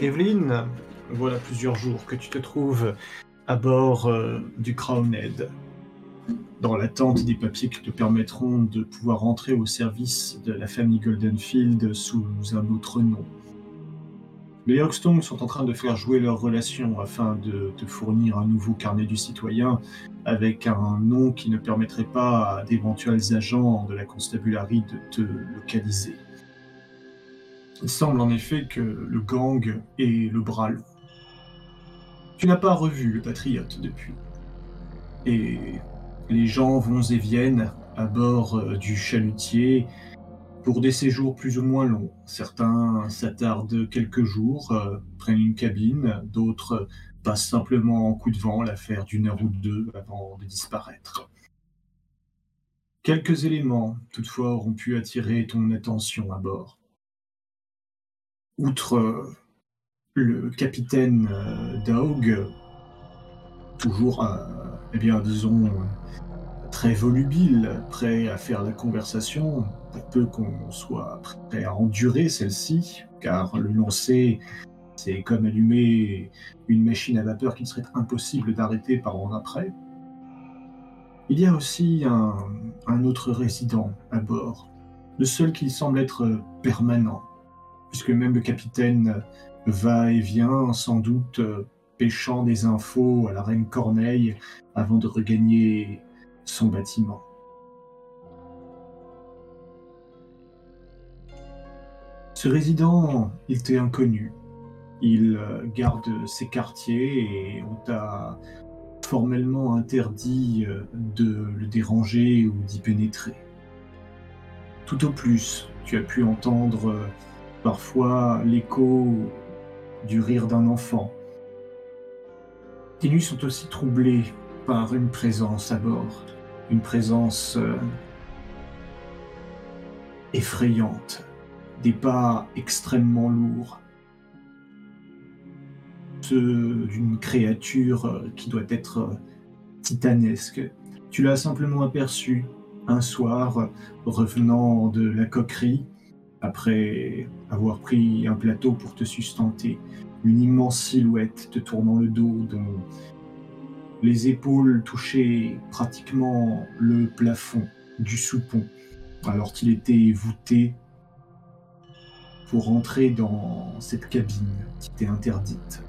Evelyn, voilà plusieurs jours que tu te trouves à bord euh, du Crownhead, dans l'attente des papiers qui te permettront de pouvoir entrer au service de la famille Goldenfield sous un autre nom. Les Hogstongs sont en train de faire jouer leurs relations afin de te fournir un nouveau carnet du citoyen avec un nom qui ne permettrait pas à d'éventuels agents de la constabulary de te localiser. Il semble en effet que le gang est le bras long. Tu n'as pas revu le patriote depuis. Et les gens vont et viennent à bord euh, du chalutier pour des séjours plus ou moins longs. Certains s'attardent quelques jours, euh, prennent une cabine, d'autres passent simplement en coup de vent l'affaire d'une heure ou deux avant de disparaître. Quelques éléments, toutefois, auront pu attirer ton attention à bord. Outre euh, le capitaine euh, Daug, toujours, eh bien, disons, très volubile, prêt à faire la conversation, pour peu qu'on soit prêt à endurer celle-ci, car le lancer, c'est comme allumer une machine à vapeur qu'il serait impossible d'arrêter par an après. Il y a aussi un autre résident à bord, le seul qui semble être permanent, puisque même le capitaine va et vient, sans doute pêchant des infos à la reine Corneille avant de regagner son bâtiment. Ce résident, il t'est inconnu. Il euh, garde ses quartiers et on t'a formellement interdit euh, de le déranger ou d'y pénétrer. Tout au plus, tu as pu entendre euh, parfois l'écho du rire d'un enfant. Tes nuits sont aussi troublées par une présence à bord une présence euh, effrayante, des pas extrêmement lourds, ceux d'une créature euh, qui doit être euh, titanesque. Tu l'as simplement aperçu un soir revenant de la coquerie après avoir pris un plateau pour te sustenter, une immense silhouette te tournant le dos dont les épaules touchaient pratiquement le plafond du soupon, alors qu'il était voûté pour entrer dans cette cabine qui était interdite.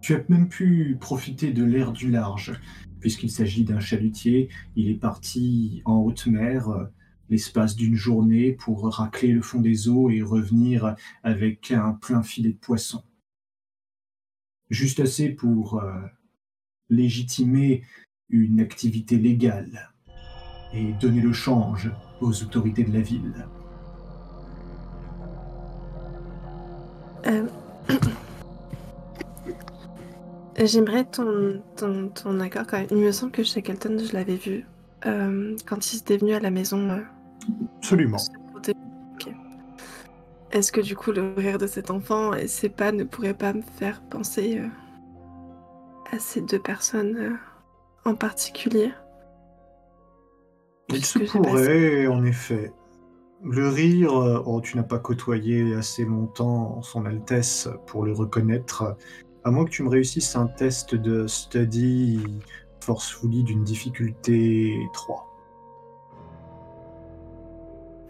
Tu as même pu profiter de l'air du large, puisqu'il s'agit d'un chalutier. Il est parti en haute mer l'espace d'une journée pour racler le fond des eaux et revenir avec un plein filet de poissons. Juste assez pour euh, légitimer une activité légale et donner le change aux autorités de la ville. Euh, j'aimerais ton, ton, accord quand même. Il me semble que Shackleton, je l'avais vu euh, quand il était venu à la maison Absolument. Est-ce que du coup le rire de cet enfant et ses pas ne pourraient pas me faire penser euh, à ces deux personnes euh, en particulier? Il se pourrait, en effet. Le rire, euh, oh, tu n'as pas côtoyé assez longtemps son Altesse pour le reconnaître, à moins que tu me réussisses un test de study forcefully d'une difficulté 3.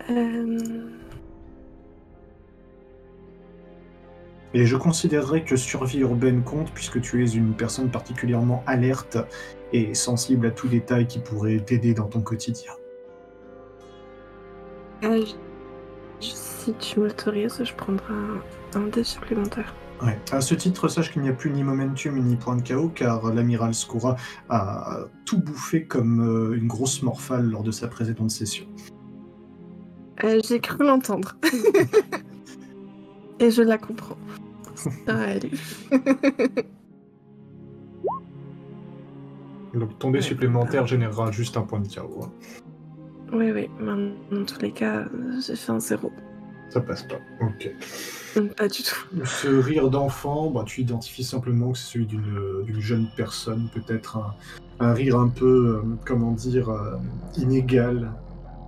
Euh, et je considérerais que survie urbaine compte puisque tu es une personne particulièrement alerte et sensible à tout détail qui pourrait t'aider dans ton quotidien. Euh, si tu m'autorises, je prendrai un, un dé supplémentaire. Ouais. À ce titre, sache qu'il n'y a plus ni momentum ni point de chaos car l'amiral Skoura a tout bouffé comme euh, une grosse morphale lors de sa précédente session. Euh, j'ai cru l'entendre. Et je la comprends. Allez. Donc ton dé supplémentaire générera juste un point de chaos. Hein. Oui, oui. Dans tous les cas, j'ai fait un zéro. Ça passe pas. Ok. Pas du tout. Ce rire d'enfant, bah, tu identifies simplement que c'est celui d'une jeune personne, peut-être un, rire un peu, euh, comment dire, euh, inégal,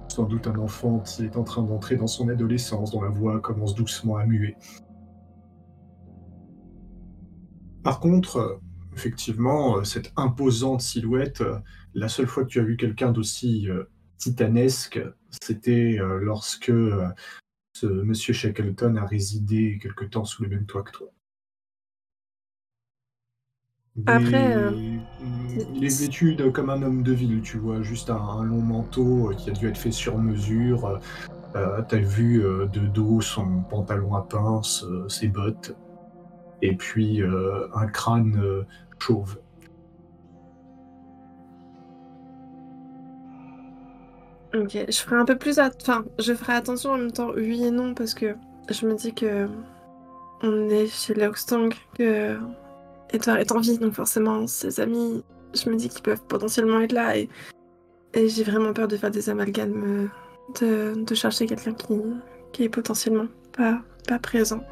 sans doute un enfant qui est en train d'entrer dans son adolescence, dont la voix commence doucement à muer. Par contre, effectivement, cette imposante silhouette, la seule fois que tu as vu quelqu'un d'aussi titanesque, c'était lorsque ce monsieur Shackleton a résidé quelque temps sous le même toit que toi. Après, euh, il est vêtu comme un homme de ville, tu vois, juste un, long manteau euh, qui a dû être fait sur mesure. Euh, T'as vu euh, de dos son pantalon à pince, ses bottes, et puis un crâne chauve. Ok, je ferai un peu plus, enfin, je ferai attention en même temps, oui et non, parce que je me dis que on est chez Lockstong, que Edouard est en vie, donc forcément, ses amis, je me dis qu'ils peuvent potentiellement être là. Et, j'ai vraiment peur de faire des amalgames, euh, de, chercher quelqu'un qui, qui est potentiellement pas, pas présent.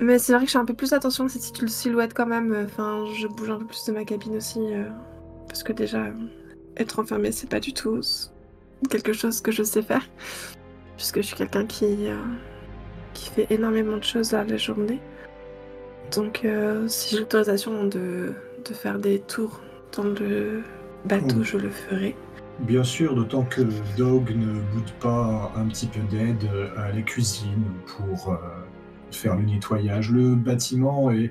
Mais c'est vrai que je fais un peu plus attention à cette silhouette quand même. Enfin, je bouge un peu plus de ma cabine aussi. Euh, parce que déjà, être enfermé, c'est pas du tout quelque chose que je sais faire. Puisque je suis quelqu'un qui, euh, qui fait énormément de choses à la journée. Donc, euh, si j'ai l'autorisation de, de, faire des tours dans le bateau, je le ferai. Bien sûr, d'autant que Dog ne boude pas un petit peu d'aide à la cuisine pour euh, faire le nettoyage. Le bâtiment est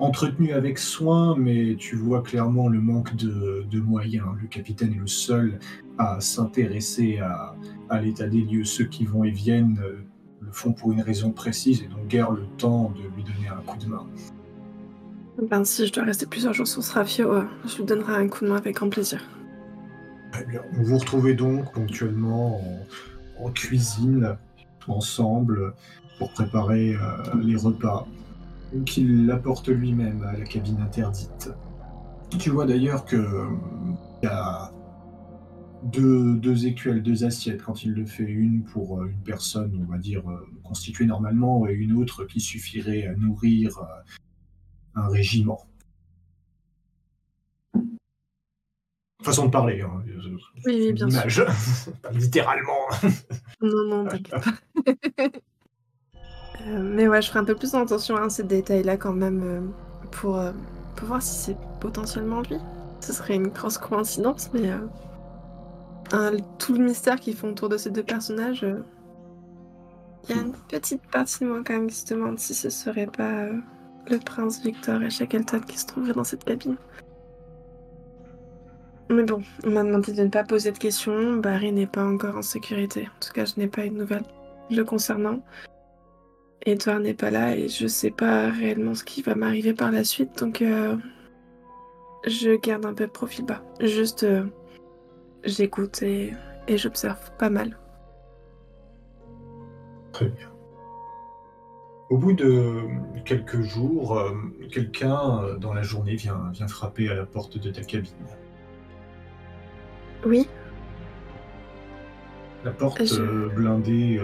entretenu avec soin, mais tu vois clairement le manque de, de moyens. Le capitaine est le seul à s'intéresser à, à l'état des lieux. Ceux qui vont et viennent euh, le font pour une raison précise et donc guère le temps de lui donner un coup de main. Ben, si je dois rester plusieurs jours sur ce rafio, euh, je lui donnerai un coup de main avec grand plaisir. Très bien. Vous vous retrouvez donc ponctuellement en, cuisine, ensemble, pour préparer euh, les repas qu'il apporte lui-même à la cabine interdite. Tu vois d'ailleurs que il y a deux, deux, écuelles, deux assiettes quand il le fait, une pour euh, une personne, on va dire, euh, constituée normalement, et une autre qui suffirait à nourrir euh, un régiment. Façon de parler, hein. oui, bien sûr. pas littéralement. non, non, t'inquiète pas. mais ouais, je ferai un peu plus attention à ces détails-là quand même pour, pour voir si c'est potentiellement lui. Ce serait une grosse coïncidence, mais tout le mystère qu'ils font autour de ces deux personnages, euh, il y a une petite partie de moi quand même qui se demande si ce serait pas euh, le prince Victor et Shackleton qui se trouveraient dans cette cabine. Mais bon, on m'a demandé de ne pas poser de questions. Barry n'est pas encore en sécurité. En tout cas, je n'ai pas une nouvelle le concernant. Edouard n'est pas là et je sais pas réellement ce qui va m'arriver par la suite, donc euh, je garde un peu profil bas. Juste j'écoute et, j'observe pas mal. Très bien. Au bout de quelques jours, euh, quelqu'un euh, dans la journée vient, vient frapper à la porte de ta cabine. Oui. La porte euh, blindée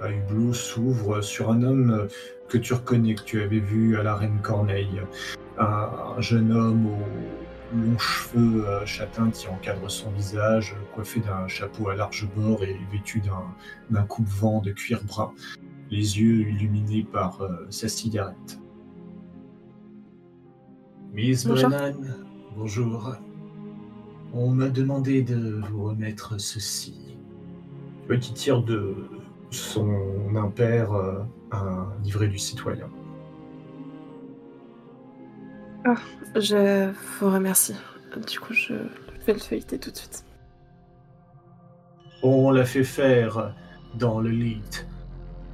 à hublot s'ouvre sur un homme que tu reconnais, que tu avais vu à la Reine Corneille. un jeune homme au, longs cheveux euh, châtains qui encadrent son visage, coiffé d'un chapeau à large bord et vêtu d'un coupe-vent de cuir brun, les yeux illuminés par euh, sa cigarette. Miss Brennan, bonjour. On m'a demandé de vous remettre ceci. Vois qui tire de son impère euh, un livret du citoyen. Ah, je vous remercie. Du coup, je vais le feuilleter tout de suite. On l'a fait faire dans le lead.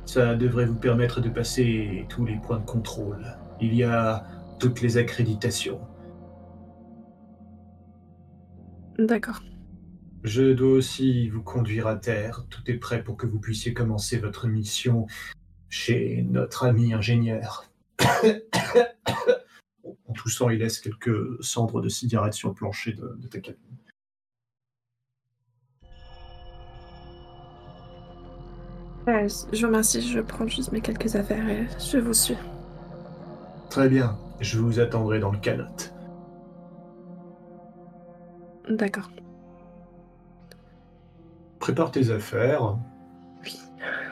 Ça devrait vous permettre de passer tous les points de contrôle. Il y a toutes les accréditations. D'accord. Je dois aussi vous conduire à terre. Tout est prêt pour que vous puissiez commencer votre mission chez notre ami ingénieur. En toussant, il laisse quelques cendres de cigarettes sur le plancher de, ta cabine. je vous remercie, je prends juste mes quelques affaires et je vous suis. Très bien, je vous attendrai dans le canot. D'accord. Prépare tes affaires. Oui.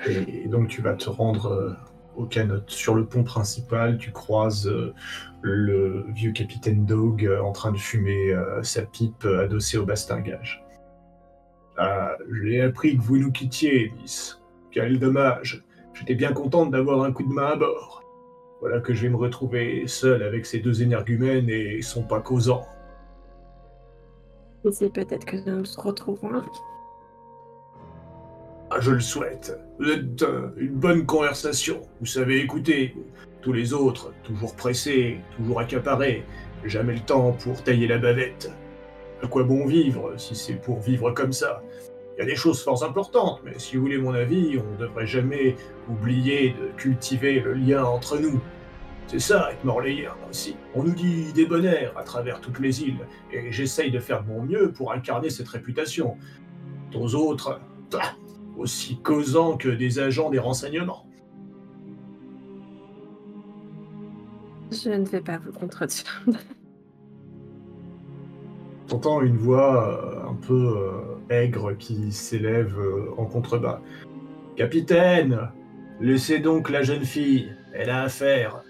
Et donc tu vas te rendre euh, au canot. Sur le pont principal, tu croises euh, le vieux capitaine Dog euh, en train de fumer sa pipe adossée au bastingage. Ah, j'ai appris que vous nous quittiez, Miss. Quel dommage. J'étais bien contente d'avoir un coup de main à bord. Voilà que je vais me retrouver seul avec ces deux énergumènes et ils sont pas causants. Et c'est peut-être que nous nous retrouverons. Je le souhaite. Vous êtes euh, une bonne conversation. Vous savez écouter. Tous les autres, toujours pressés, toujours accaparés. Jamais le temps pour tailler la bavette. À quoi bon vivre si c'est pour vivre comme ça? Il y a des choses fort importantes, mais si vous voulez mon avis, on ne devrait jamais oublier de cultiver le lien entre nous. C'est ça être morléien aussi. On nous dit bonheurs à travers toutes les îles, et j'essaye de faire mon mieux pour incarner cette réputation. Aux autres, ah, aussi causants que des agents des renseignements. Je ne vais pas vous contredire. T'entends une voix euh, un peu euh, aigre qui s'élève euh, en contrebas. Capitaine, laissez donc la jeune fille, elle a affaire.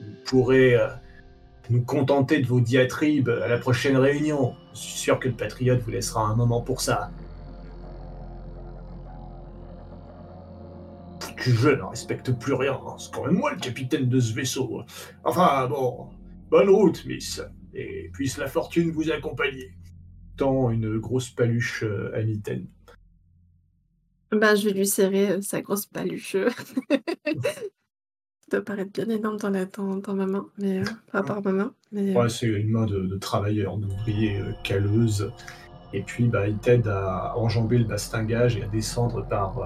Vous pourrez nous contenter de vos diatribes à la prochaine réunion. Je suis sûr que le patriote vous laissera un moment pour ça. Que je ne respecte plus rien. hein. C'est quand même moi le capitaine de ce vaisseau. Enfin bon, bonne route, Miss. Et puisse la fortune vous accompagner. Tend une grosse paluche euh, à Mitaine. Bah, je vais lui serrer euh, sa grosse paluche. Ça doit paraître bien énorme dans, la, dans, dans ma main, mais euh, par rapport à ma main. Mais, euh, Ouais, c'est une main de, de travailleur, d'ouvrier calleuse. Et puis, bah, il t'aide à enjamber le bastingage et à descendre par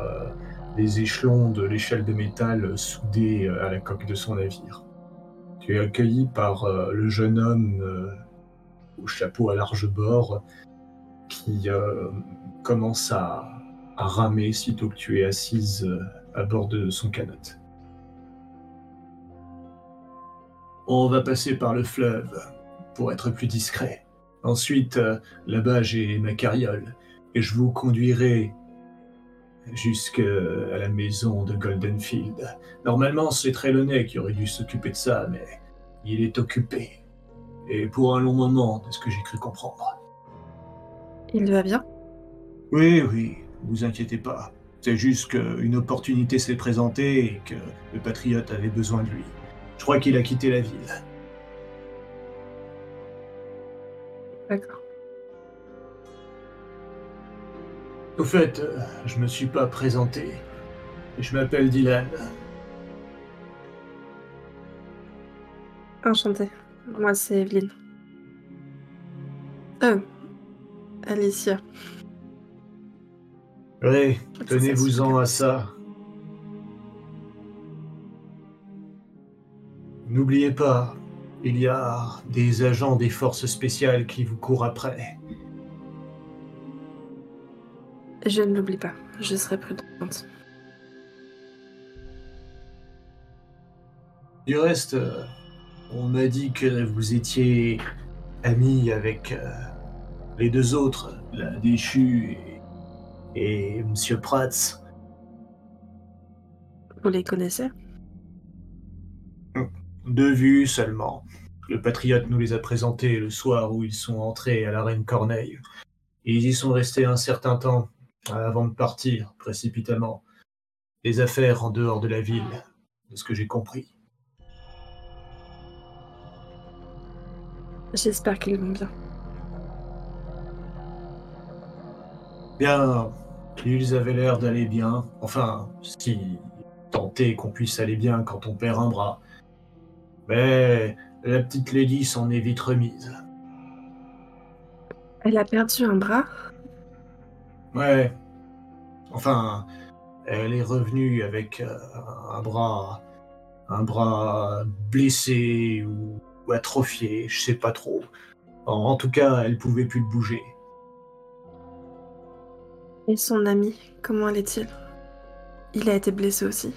les échelons de l'échelle de métal soudée euh, à la coque de son navire. Tu es accueilli par euh, le jeune homme euh, au chapeau à large bord qui commence à, à ramer sitôt que tu es assise à bord de son canot. On va passer par le fleuve pour être plus discret. Ensuite, là-bas, j'ai ma carriole et je vous conduirai jusqu'à la maison de Goldenfield. Normalement, c'est Trelawney qui aurait dû s'occuper de ça, mais il est occupé. Et pour un long moment, de ce que j'ai cru comprendre. Il va bien? Oui, oui, vous inquiétez pas. C'est juste qu'une opportunité s'est présentée et que le patriote avait besoin de lui. Je crois qu'il a quitté la ville. D'accord. Au fait, euh, je me suis pas présenté. Je m'appelle Dylan. Enchantée. Moi, c'est Evelyne. Oh. Alicia. Oui, Ça, tenez-vous-en à ça. N'oubliez pas, il y a des agents des forces spéciales qui vous courent après. Je ne l'oublie pas. Je serai prudente. Du reste, euh, on m'a dit que vous étiez ami avec euh, les deux autres, la déchue et, et Monsieur Prats. Vous les connaissez? De vue seulement. Le Patriote nous les a présentés le soir où ils sont entrés à la Reine Corneille. Ils y sont restés un certain temps avant de partir précipitamment. Des affaires en dehors de la ville, de ce que j'ai compris. J'espère qu'ils vont bien. Bien, ils avaient l'air d'aller bien. Enfin, si tenter qu'on puisse aller bien quand on perd un bras. Mais la petite lady s'en est vite remise. Elle a perdu un bras? Ouais. Enfin, elle est revenue avec euh, un bras, un bras blessé ou, ou atrophié, je sais pas trop. En, en tout cas, elle pouvait plus le bouger. Et son ami, comment allait-il? Il a été blessé aussi.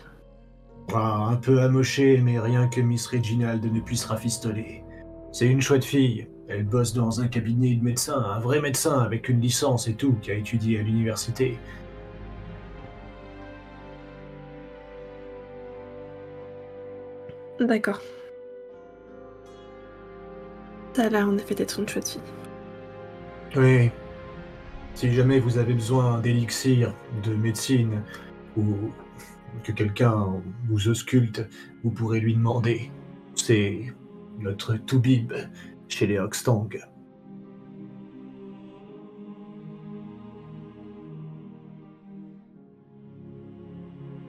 Ah, un peu amoché, mais rien que Miss Reginald ne puisse rafistoler. C'est une chouette fille. Elle bosse dans un cabinet de médecin, un vrai médecin avec une licence et tout, qui a étudié à l'université. D'accord. Ça a l'air en d'être une chouette fille. Oui. Si jamais vous avez besoin d'élixir, de médecine, ou que quelqu'un vous ausculte, vous pourrez lui demander. C'est notre Toubib chez les Hoxtang.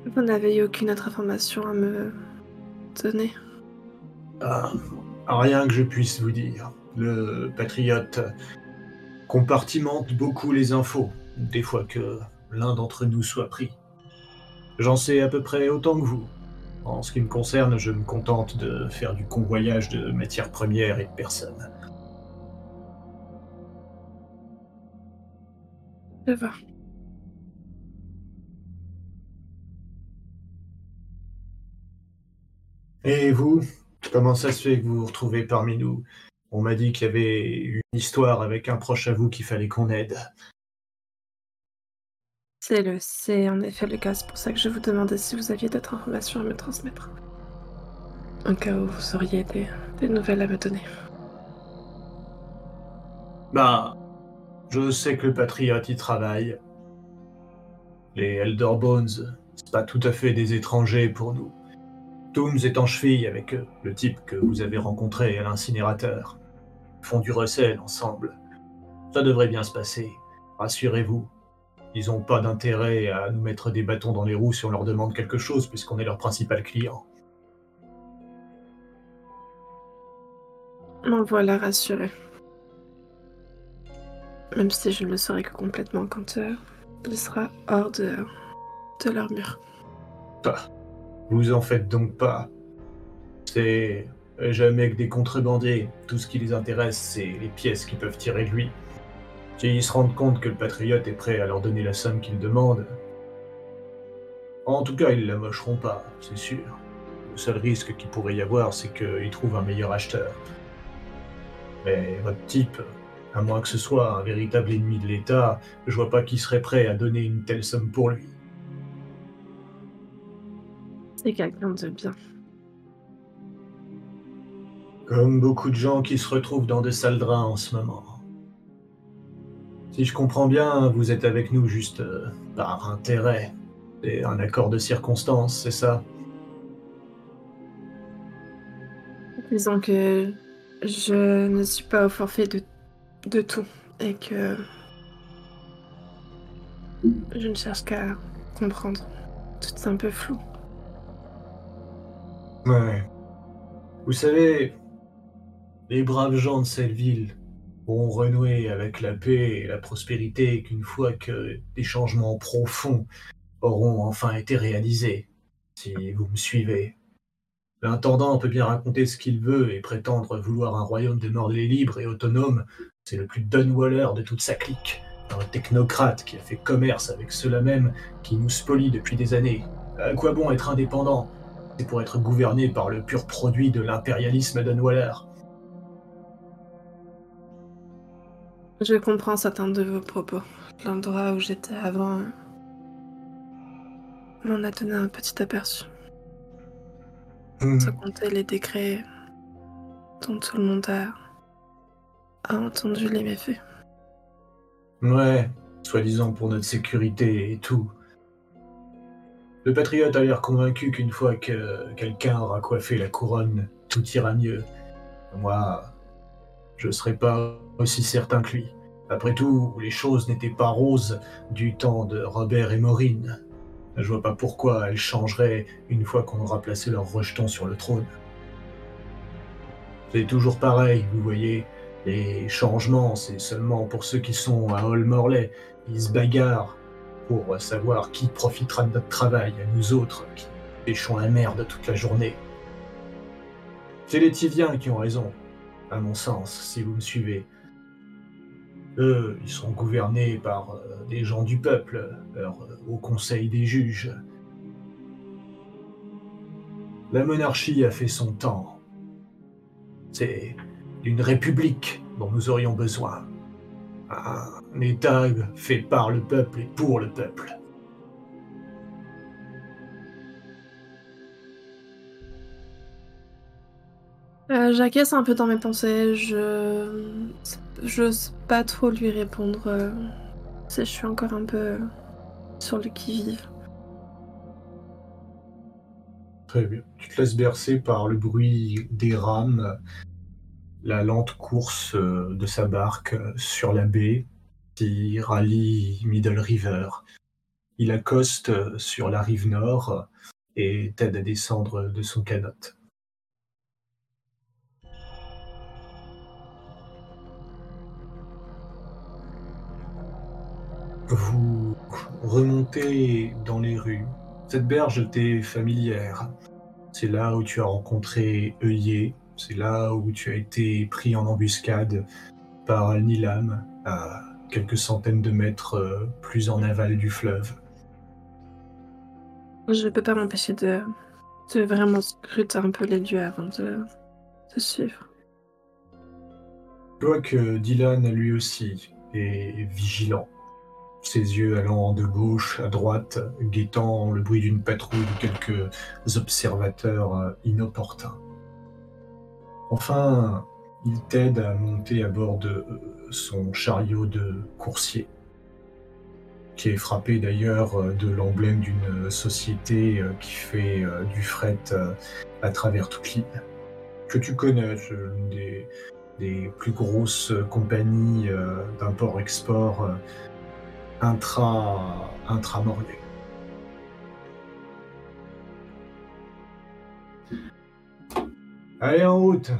Vous n'avez eu aucune autre information à me donner Ah, rien que je puisse vous dire. Le patriote compartimente beaucoup les infos, des fois que l'un d'entre nous soit pris. J'en sais à peu près autant que vous. En ce qui me concerne, je me contente de faire du convoyage de matières premières et de personnes. Je vois. Et vous, comment ça se fait que vous vous retrouvez parmi nous? On m'a dit qu'il y avait une histoire avec un proche à vous qu'il fallait qu'on aide. C'est le, c'est en effet le cas. C'est pour ça que je vous demandais si vous aviez d'autres informations à me transmettre. En cas où vous auriez des, des nouvelles à me donner. Bah, je sais que le Patriote y travaille. Les Elder Bones, c'est pas tout à fait des étrangers pour nous. Tooms est en cheville avec le type que vous avez rencontré à l'incinérateur. Ils font du recel ensemble. Ça devrait bien se passer. Rassurez-vous. Ils n'ont pas d'intérêt à nous mettre des bâtons dans les roues si on leur demande quelque chose, puisqu'on est leur principal client. M'en voilà rassuré. Même si je ne le saurai que complètement quand euh, il sera hors de, de leur mur. Vous en faites donc pas. C'est jamais que des contrebandiers. Tout ce qui les intéresse, c'est les pièces qu'ils peuvent tirer de lui. S'ils se rendent compte que le patriote est prêt à leur donner la somme qu'ils demandent, en tout cas, ils la mocheront pas, c'est sûr. Le seul risque qu'il pourrait y avoir, c'est qu'ils trouvent un meilleur acheteur. Mais votre type, à moins que ce soit un véritable ennemi de l'État, je vois pas qui serait prêt à donner une telle somme pour lui. C'est quelqu'un de bien. Comme beaucoup de gens qui se retrouvent dans de sales draps en ce moment. Si je comprends bien, vous êtes avec nous juste euh, par intérêt. C'est un accord de circonstance, c'est ça? Disons que je ne suis pas au forfait de, de tout et que je ne cherche qu'à comprendre. Tout est un peu flou. Ouais. Vous savez, les braves gens de cette ville renouer avec la paix et la prospérité qu'une fois que des changements profonds auront enfin été réalisés, si vous me suivez. L'intendant peut bien raconter ce qu'il veut et prétendre vouloir un royaume de libre et autonome, c'est le plus Dunwaller de toute sa clique, un technocrate qui a fait commerce avec ceux-là même qui nous spolient depuis des années. À quoi bon être indépendant? C'est pour être gouverné par le pur produit de l'impérialisme Dunwaller. Je comprends certains de vos propos. L'endroit où j'étais avant m'en a donné un petit aperçu. Hmm. Sans compter les décrets dont tout le monde a, a entendu les méfaits. Ouais, soi-disant pour notre sécurité et tout. Le patriote a l'air convaincu qu'une fois que quelqu'un aura coiffé la couronne, tout ira mieux. Moi, je serais pas aussi certain que lui. Après tout, les choses n'étaient pas roses du temps de Robert et Maureen. Je vois pas pourquoi elles changeraient une fois qu'on aura placé leur rejeton sur le trône. C'est toujours pareil, vous voyez. Les changements, c'est seulement pour ceux qui sont à Hall Morley. Ils se bagarrent pour savoir qui profitera de notre travail, à nous autres, qui pêchons la merde toute la journée. C'est les Tiviens qui ont raison, à mon sens, si vous me suivez. Eux, ils sont gouvernés par euh, des gens du peuple, leur, euh, au conseil des juges. La monarchie a fait son temps. C'est d'une république dont nous aurions besoin. Un État fait par le peuple et pour le peuple. Euh, J'acquiesce un peu dans mes pensées. Je j'ose pas trop lui répondre. euh, je suis encore un peu sur le qui-vive. Très bien. Tu te laisses bercer par le bruit des rames, la lente course euh, de sa barque euh, sur la baie qui rallie Middle River. Il accoste euh, sur la rive nord euh, et t'aide à descendre de son canot. Vous remontez dans les rues. Cette berge t'est familière. C'est là où tu as rencontré Œillet. C'est là où tu as été pris en embuscade par Nilam, à quelques centaines de mètres euh, plus en aval du fleuve. Je peux pas m'empêcher de, de vraiment scruter un peu les lieux avant de, de suivre. Tu vois que Dylan, lui aussi, est vigilant. Ses yeux allant de gauche à droite, guettant le bruit d'une patrouille de quelques observateurs euh, inopportuns. Enfin, il t'aide à monter à bord de euh, son chariot de coursier, qui est frappé d'ailleurs euh, de l'emblème d'une société qui fait du fret à travers toute l'île, que tu connais, l'une des, plus grosses compagnies d'import-export intra, intramoriens. Allez en route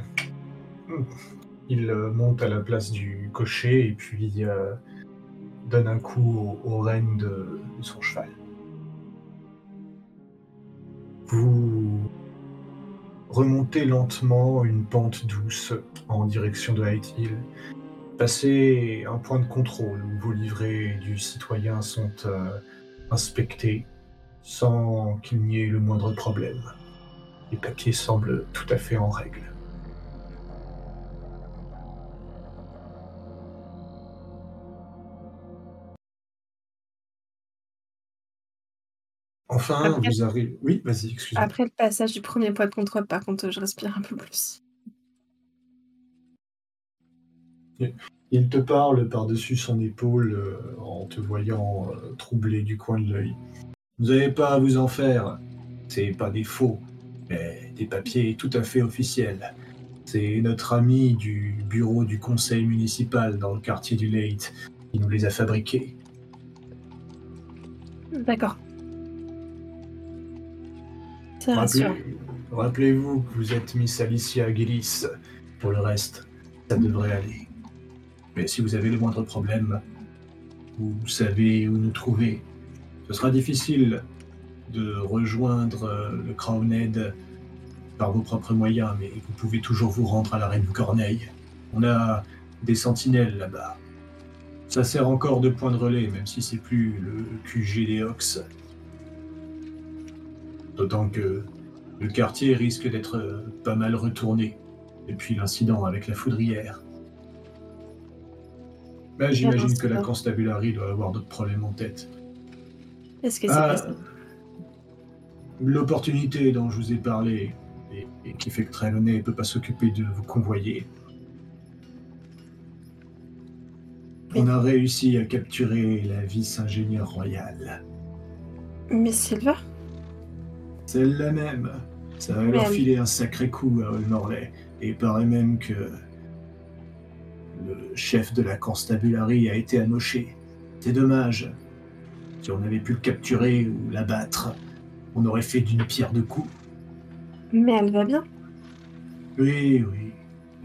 Il euh, monte à la place du cocher et puis euh, donne un coup au, au de, de son cheval. Vous remontez lentement une pente douce en direction de High Hill. Passez un point de contrôle où vos livrets du citoyen sont euh, inspectés sans qu'il n'y ait le moindre problème. Les papiers semblent tout à fait en règle. Enfin, Après- vous arrivez. Oui, vas-y, excuse-moi. Après le passage du premier point de contrôle, par contre, je respire un peu plus. Il te parle par-dessus son épaule euh, en te voyant euh, troublé du coin de l'œil. Vous n'avez pas à vous en faire. C'est pas des faux, mais des papiers tout à fait officiels. C'est notre ami du bureau du conseil municipal dans le quartier du Late qui nous les a fabriqués. D'accord. Rappelez- Rappelez-vous que vous êtes Miss Alicia Gillis. Pour le reste, ça devrait aller. Mais si vous avez le moindre problème, vous savez où nous trouver. Ce sera difficile de rejoindre euh, le Crownhead par vos propres moyens, mais vous pouvez toujours vous rendre à la Reine Corneille. On a des sentinelles là-bas. Ça sert encore de point de relais, même si c'est plus le QG des Ox. D'autant que le quartier risque d'être pas mal retourné depuis l'incident avec la foudrière. Ben, J'imagine que la constabulary doit avoir d'autres problèmes en tête. Qu'est-ce que c'est Ah, L'opportunité dont je vous ai parlé et, et qui fait que Trelawney ne peut pas s'occuper de vous convoyer. On a réussi à capturer la vice-ingénieure royale. Mais Silver? Celle-là même. Ça va leur filer un sacré coup à Olmorley. Et il paraît même que le chef de la constabulary a été amoché. C'est dommage. Si on avait pu le capturer ou l'abattre, on aurait fait d'une pierre deux coups. Mais elle va bien. Oui, oui.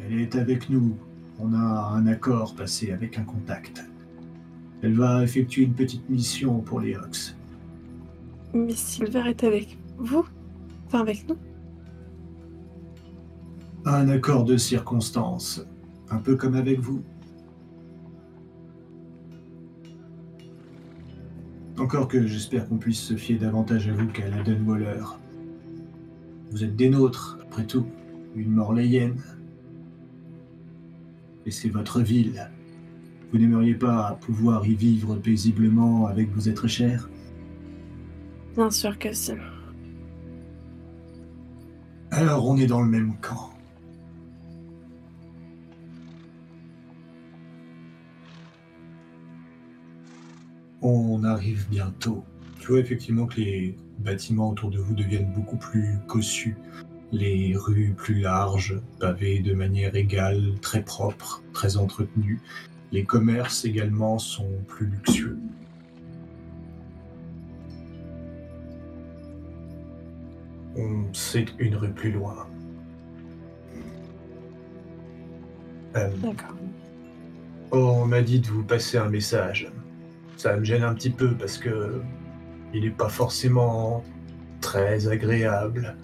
Elle est avec nous. On a un accord passé avec un contact. Elle va effectuer une petite mission pour les Hawks. Mais Silver est avec vous? Enfin, avec nous? Un accord de circonstance. Un peu comme avec vous. Encore que j'espère qu'on puisse se fier davantage à vous qu'à la Dunwaller. Vous êtes des nôtres, après tout. Une morlayenne. Et c'est votre ville. Vous n'aimeriez pas pouvoir y vivre paisiblement avec vos êtres chers? Bien sûr que si. Alors on est dans le même camp. On arrive bientôt. Tu vois effectivement que les bâtiments autour de vous deviennent beaucoup plus cossus. Les rues plus larges, pavées de manière égale, très propres, très entretenues. Les commerces également sont plus luxueux. C'est une rue plus loin. Euh, D'accord. on m'a dit de vous passer un message. Ça me gêne un petit peu parce que il n'est pas forcément très agréable.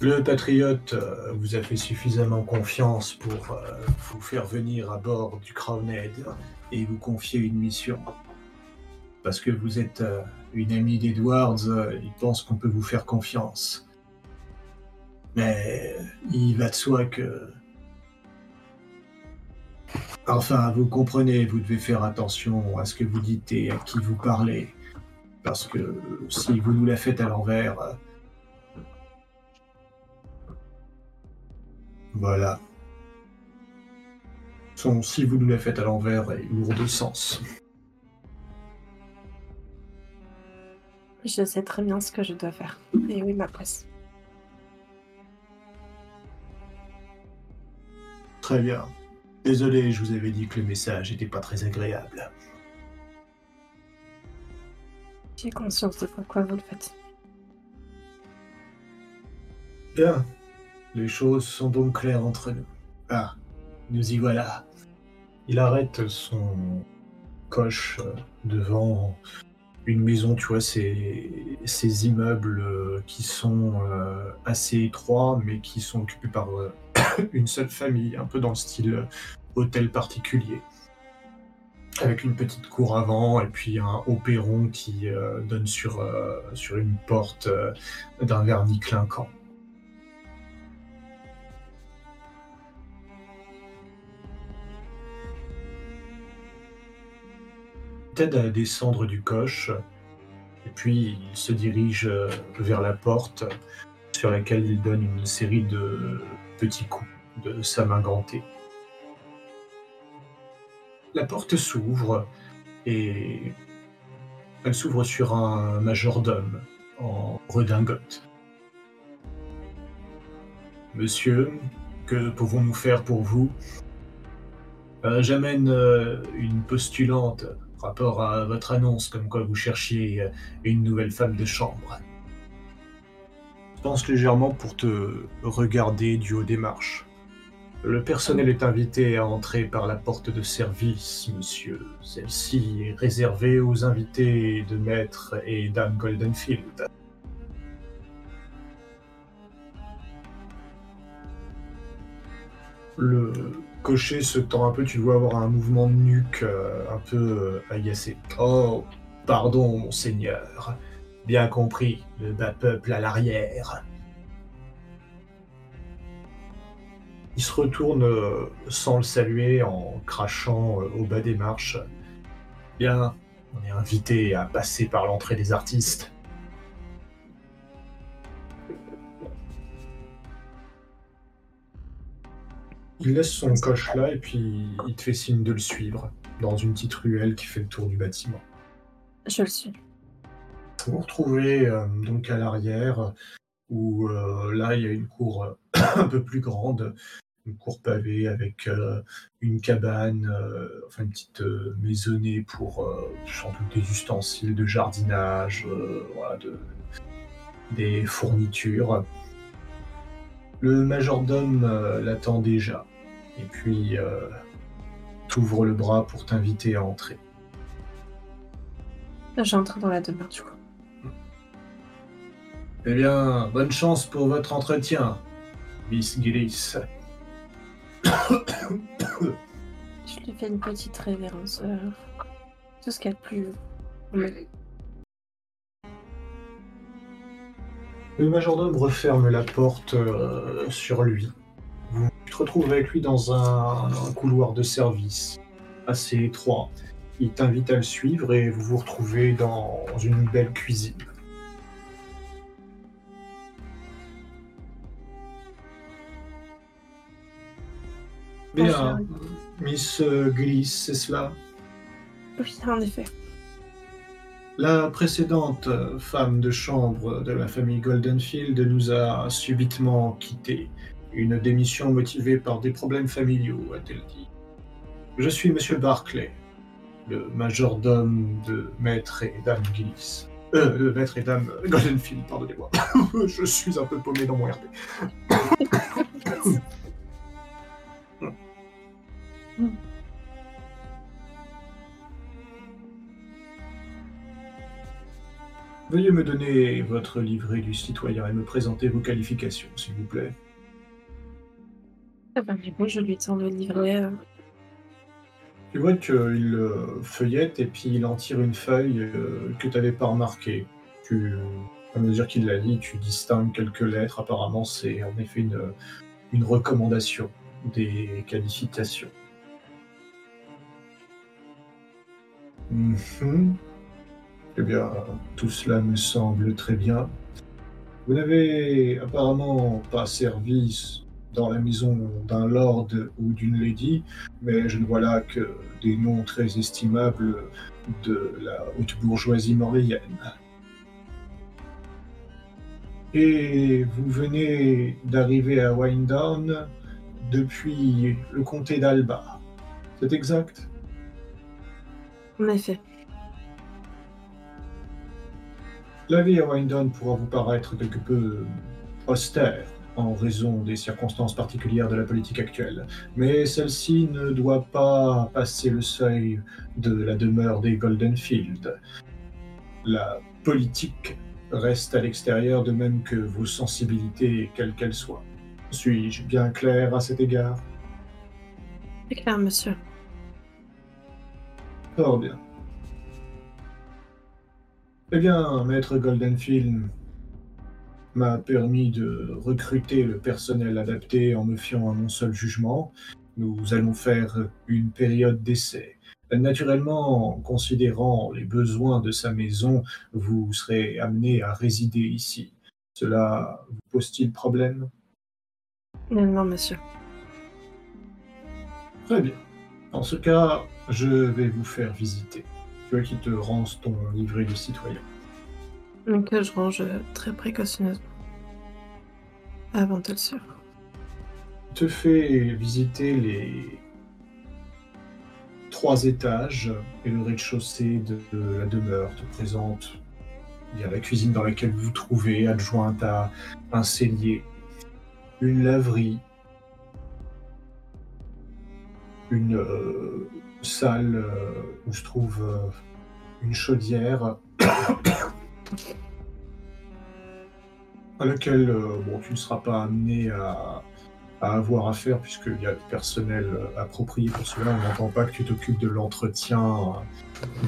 Le patriote euh, vous a fait suffisamment confiance pour euh, vous faire venir à bord du Crownhead et vous confier une mission. Parce que vous êtes euh, une amie d'Edwards, il pense qu'on peut vous faire confiance. Mais il va de soi que Enfin, vous comprenez, vous devez faire attention à ce que vous dites et à qui vous parlez. Parce que si vous nous la faites à l'envers... euh, Voilà. Son si vous nous la faites à l'envers est lourd de sens. Je sais très bien ce que je dois faire. Et oui, ma place. Très bien. Désolé, je vous avais dit que le message n'était pas très agréable. J'ai conscience de pourquoi vous le faites. Bien. Les choses sont donc claires entre nous. Ah, nous y voilà. Il arrête son coche euh, devant une maison, tu vois, ces, ces immeubles euh, qui sont euh, assez étroits, mais qui sont occupés par une seule famille, un peu dans le style euh, hôtel particulier. Avec une petite cour avant et puis un haut perron qui euh, donne sur, euh, sur une porte d'un vernis clinquant. t'aide à descendre du coche, et puis il se dirige vers la porte, sur laquelle il donne une série de petits coups de sa main gantée. La porte s'ouvre, et elle s'ouvre sur un majordome en redingote. Monsieur, que pouvons-nous faire pour vous? Euh, J'amène euh, une postulante rapport à votre annonce comme quoi vous cherchiez euh, une nouvelle femme de chambre. Pense légèrement pour te regarder du haut des marches. Le personnel est invité à entrer par la porte de service, monsieur. Celle-ci est réservée aux invités de maître et dame Goldenfield. Le cocher se tend un peu, tu vois avoir un mouvement de nuque euh, un peu euh, agacé. Oh, pardon, monseigneur. Bien compris, le bas peuple à l'arrière. Il se retourne euh, sans le saluer en crachant euh, au bas des marches. Bien, on est invité à passer par l'entrée des artistes. Il laisse son coche là et puis il te fait signe de le suivre dans une petite ruelle qui fait le tour du bâtiment. Je le suis. Vous vous retrouvez euh, donc à l'arrière où euh, là il y a une cour euh, un peu plus grande, une cour pavée avec une cabane, enfin une petite maisonnée pour sans doute des ustensiles de jardinage, voilà, de- des fournitures. Le majordome l'attend déjà et puis t'ouvre le bras pour t'inviter à entrer. J'entre dans la demeure du coup. Eh bien, bonne chance pour votre entretien, Miss Gillis. Je lui fais une petite révérence. euh, tout ce qu'il y a de plus. Mais Le majordome referme la porte euh, sur lui. Vous te retrouvez avec lui dans un, un couloir de service assez étroit. Il t'invite à le suivre et vous vous retrouvez dans une belle cuisine. Bien, Miss euh, Gillis, c'est cela Oui, en effet. La précédente femme de chambre de la famille Goldenfield nous a subitement quittés. Une démission motivée par des problèmes familiaux, a-t-elle dit. Je suis Monsieur Barclay, le majordome de Maître et Dame Gillis. Euh, le Maître et Dame Goldenfield, pardonnez-moi. Je suis un peu paumé dans mon RP. Veuillez me donner votre livret du citoyen et me présenter vos qualifications, s'il vous plaît. Ah ben, du coup, je lui tends le livret. euh. Tu vois qu'il euh, feuillette et puis il en tire une feuille euh, que tu n'avais pas remarquée. Tu, à mesure qu'il la lit, tu distingues quelques lettres. Apparemment, c'est en effet une, une recommandation des qualifications. Mhm. Eh bien, tout cela me semble très bien. Vous n'avez apparemment pas servi dans la maison d'un lord ou d'une lady, mais je ne vois là que des noms très estimables de la haute bourgeoisie morléienne. Et vous venez d'arriver à Winedown depuis le comté d'Alba. C'est exact? En effet. La vie à Winedown pourra vous paraître quelque peu austère en raison des circonstances particulières de la politique actuelle, mais celle-ci ne doit pas passer le seuil de la demeure des Goldenfield. La politique reste à l'extérieur de même que vos sensibilités, quelles qu'elles soient. Suis-je bien clair à cet égard? C'est clair, monsieur. Fort bien. Eh bien, Maître Goldenfield m'a permis de recruter le personnel adapté en me fiant à mon seul jugement. Nous allons faire une période d'essai. Naturellement, en considérant les besoins de sa maison, vous serez amené à résider ici. Cela vous pose-t-il problème? Non, non, monsieur. Très bien. En ce cas, je vais vous faire visiter. Tu vois qui te rance ton livret du citoyen. Donc là, je range euh, très précautionneusement. Avant de le sûr. te fait visiter les trois étages et le rez-de-chaussée de, de la demeure. Te présente il y a la cuisine dans laquelle vous vous trouvez, adjointe à un cellier, une laverie, une euh, salle euh, où se trouve euh, une chaudière à laquelle euh, bon, tu ne seras pas amené à, avoir affaire puisqu'il y a du personnel approprié pour cela. On n'entend pas que tu t'occupes de l'entretien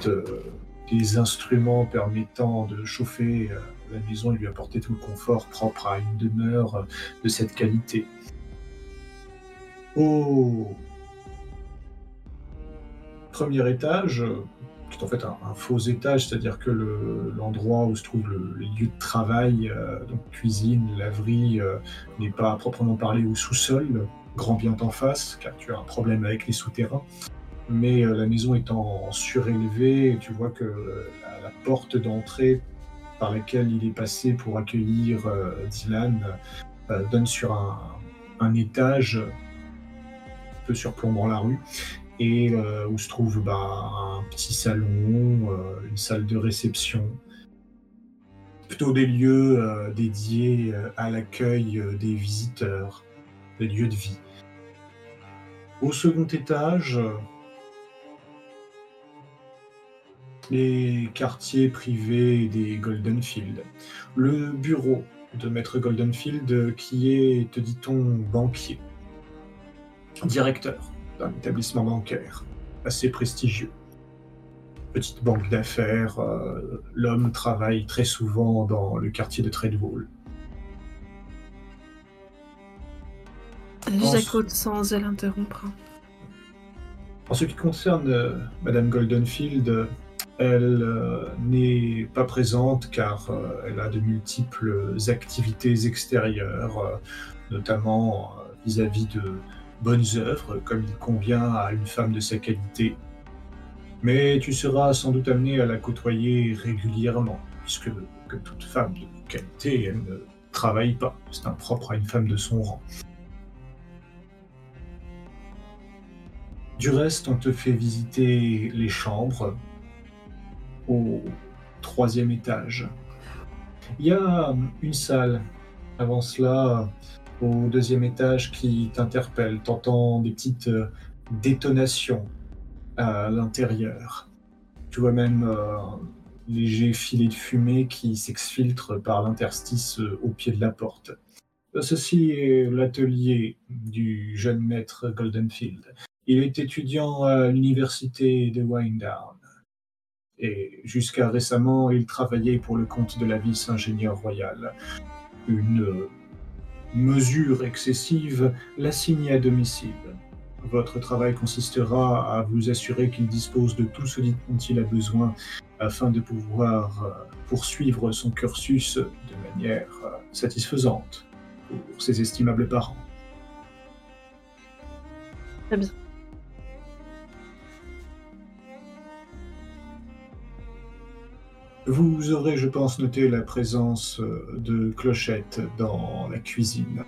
de, des instruments permettant de chauffer la maison et lui apporter tout le confort propre à une demeure de cette qualité. Au premier étage, euh, qui est en fait un, faux étage, c'est-à-dire que le- l'endroit où se trouve le, le lieu de travail, euh, donc cuisine, laverie, euh, n'est pas à proprement parler au sous-sol, grand bien t'en face, car tu as un problème avec les souterrains. Mais la maison étant surélevée, tu vois que la, porte d'entrée par laquelle il est passé pour accueillir Dylan donne sur un, un étage un peu surplombant la rue et euh, où se trouve bah, un petit salon, euh, une salle de réception, plutôt des lieux euh, dédiés à l'accueil des visiteurs, des lieux de vie. Au second étage, les quartiers privés des Goldenfield. Le bureau de Maître Goldenfield qui est, te dit-on, banquier, directeur d'un établissement bancaire assez prestigieux. Petite banque d'affaires, euh, l'homme travaille très souvent dans le quartier de Treadwall. Pense- J'écoute sans zèle interrompre. En ce qui concerne euh, Madame Goldenfield, euh, elle euh, n'est pas présente car euh, elle a de multiples activités extérieures, euh, notamment euh, vis-à-vis de bonnes œuvres, comme il convient à une femme de sa qualité. Mais tu seras sans doute amené à la côtoyer régulièrement, puisque, toute femme de qualité, elle ne travaille pas. C'est impropre à une femme de son rang. Du reste, on te fait visiter les chambres au troisième étage. Il y a une salle avant cela au deuxième étage qui t'interpelle. T'entends des petites euh, détonations à l'intérieur. Tu vois même euh, un léger filet de fumée qui s'exfiltre par l'interstice euh, au pied de la porte. Ceci est l'atelier du jeune maître Goldenfield. Il est étudiant à l'université de Winedown. Et jusqu'à récemment, il travaillait pour le compte de la vice-ingénieure royale. Une mesure excessive l'assigne à domicile. Votre travail consistera à vous assurer qu'il dispose de tout ce dont il a besoin afin de pouvoir euh, poursuivre son cursus de manière euh, satisfaisante pour ses estimables parents. Très bien. Vous aurez, je pense, noté la présence euh, de clochettes dans la cuisine.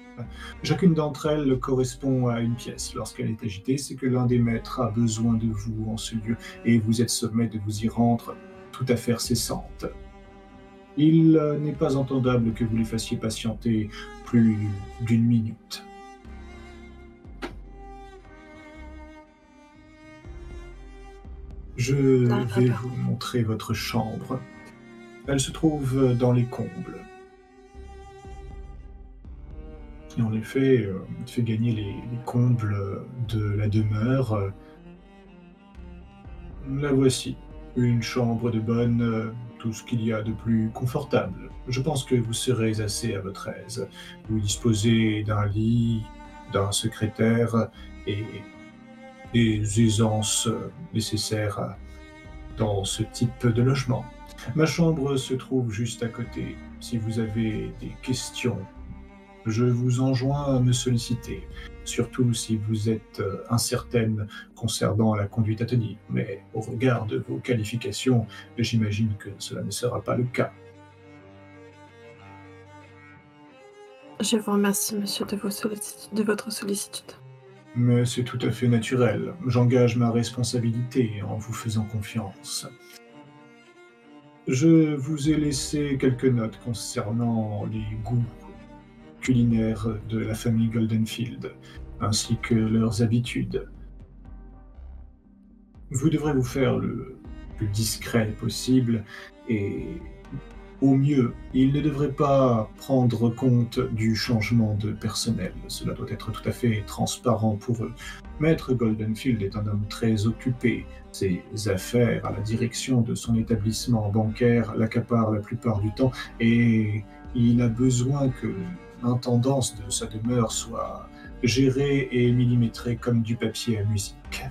Chacune d'entre elles correspond à une pièce. Lorsqu'elle est agitée, c'est que l'un des maîtres a besoin de vous en ce lieu et vous êtes sommé de vous y rendre tout à fait cessante. Il euh, n'est pas entendable que vous les fassiez patienter plus d'une minute. Je vais vous montrer votre chambre. Elle se trouve dans les combles. Et en effet, euh, fait gagner les, combles de la demeure. La voici. Une chambre de bonne, euh, tout ce qu'il y a de plus confortable. Je pense que vous serez assez à votre aise. Vous disposez d'un lit, d'un secrétaire et des aisances nécessaires dans ce type de logement. Ma chambre se trouve juste à côté. Si vous avez des questions, je vous enjoins à me solliciter, surtout si vous êtes euh, incertaine concernant la conduite à tenir. Mais au regard de vos qualifications, j'imagine que cela ne sera pas le cas. Je vous remercie, monsieur, de, de votre sollicitude. Mais c'est tout à fait naturel. J'engage ma responsabilité en vous faisant confiance. Je vous ai laissé quelques notes concernant les goûts culinaires de la famille Goldenfield, ainsi que leurs habitudes. Vous devrez vous faire le plus discret possible et au mieux, il ne devrait pas prendre compte du changement de personnel. Cela doit être tout à fait transparent pour eux. Maître Goldenfield est un homme très occupé. Ses affaires à la direction de son établissement bancaire l'accaparent la plupart du temps et il a besoin que l'intendance de sa demeure soit gérée et millimétrée comme du papier à musique.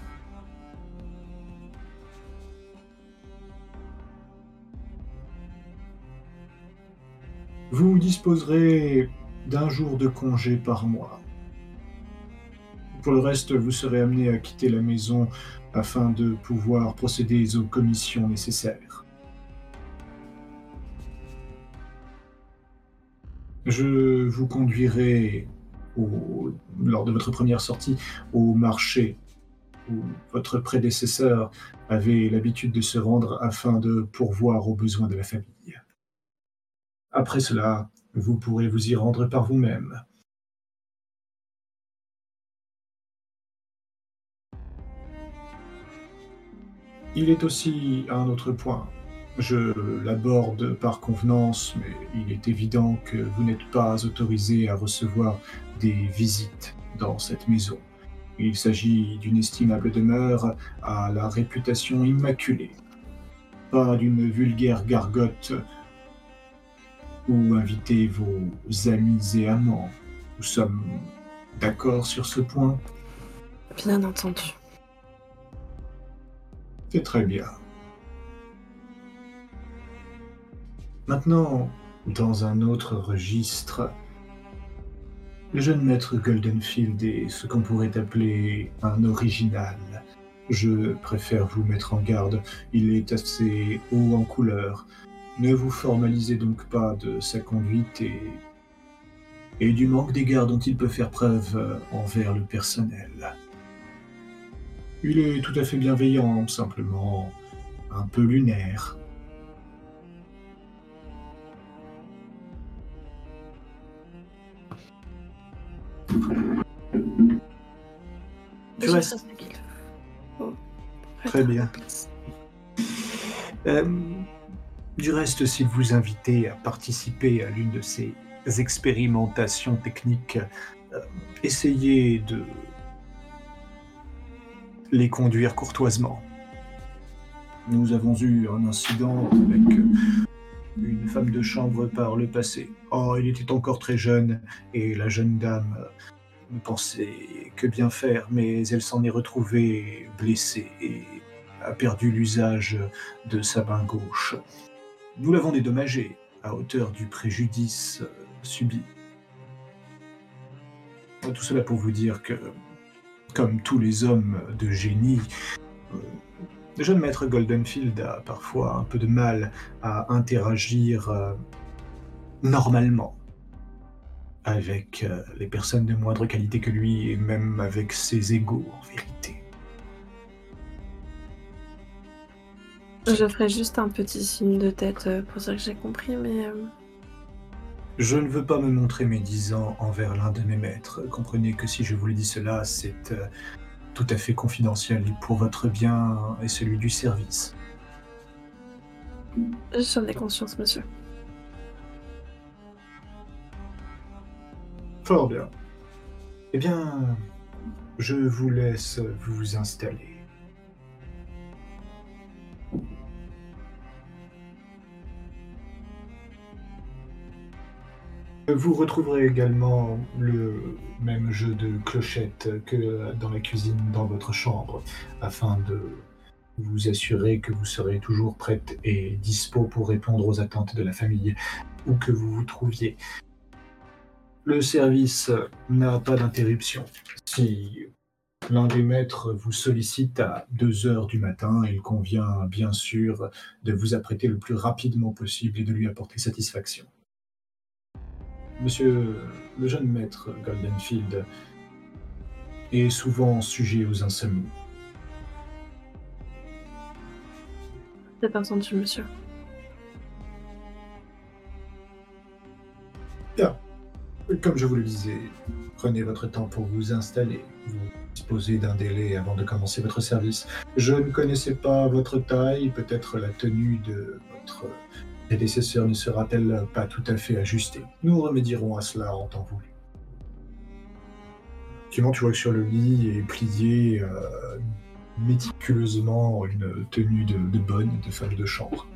Vous disposerez d'un jour de congé par mois. Pour le reste, vous serez amené à quitter la maison afin de pouvoir procéder aux commissions nécessaires. Je vous conduirai lors de votre première sortie au marché où votre prédécesseur avait l'habitude de se rendre afin de pourvoir aux besoins de la famille. Après cela, vous pourrez vous y rendre par vous-même. Il est aussi un autre point. Je l'aborde par convenance, mais il est évident que vous n'êtes pas autorisé à recevoir des visites dans cette maison. Il s'agit d'une estimable demeure à la réputation immaculée, pas d'une vulgaire gargote ou inviter vos amis et amants. Nous sommes d'accord sur ce point? Bien entendu. C'est très bien. Maintenant, dans un autre registre, le jeune maître Goldenfield est ce qu'on pourrait appeler un original. Je préfère vous mettre en garde. Il est assez haut en couleur. Ne vous formalisez donc pas de sa conduite et, et du manque d'égard dont il peut faire preuve envers le personnel. Il est tout à fait bienveillant, simplement un peu lunaire. Je faut. Très bien. Euh, du reste, s'il vous invitait à participer à l'une de ces expérimentations techniques, euh, essayez de les conduire courtoisement. Nous avons eu un incident avec euh, une femme de chambre par le passé. Oh, il était encore très jeune et la jeune dame euh, ne pensait que bien faire, mais elle s'en est retrouvée blessée et a perdu l'usage de sa main gauche. Nous l'avons dédommagée à hauteur du préjudice euh, subi. Tout cela pour vous dire que, comme tous les hommes de génie, euh, le jeune maître Goldenfield a parfois un peu de mal à interagir euh, normalement avec euh, les personnes de moindre qualité que lui et même avec ses égaux en vérité. Je ferai juste un petit signe de tête euh, pour dire que j'ai compris, mais euh, Je ne veux pas me montrer médisant envers l'un de mes maîtres. Comprenez que si je vous le dis cela, c'est euh, tout à fait confidentiel et pour votre bien et celui du service. j'en ai conscience, monsieur. Fort bien. Eh bien, je vous laisse vous installer. Vous retrouverez également le même jeu de clochettes que dans la cuisine dans votre chambre, afin de vous assurer que vous serez toujours prête et dispo pour répondre aux attentes de la famille, où que vous vous trouviez. Le service n'a pas d'interruption. Si l'un des maîtres vous sollicite à 2 heures du matin, il convient bien sûr de vous apprêter le plus rapidement possible et de lui apporter satisfaction. Monsieur le jeune maître Goldenfield est souvent sujet aux insomnies. C'est entendu, monsieur. Comme je vous le disais, prenez votre temps pour vous installer. Vous disposez d'un délai avant de commencer votre service. Je ne connaissais pas votre taille, peut-être la tenue de votre prédécesseur ne sera-t-elle pas tout à fait ajustée? Nous remédierons à cela en temps voulu. Sinon, tu vois que sur le lit est plié euh, méticuleusement une tenue de, de bonne, de femme de chambre.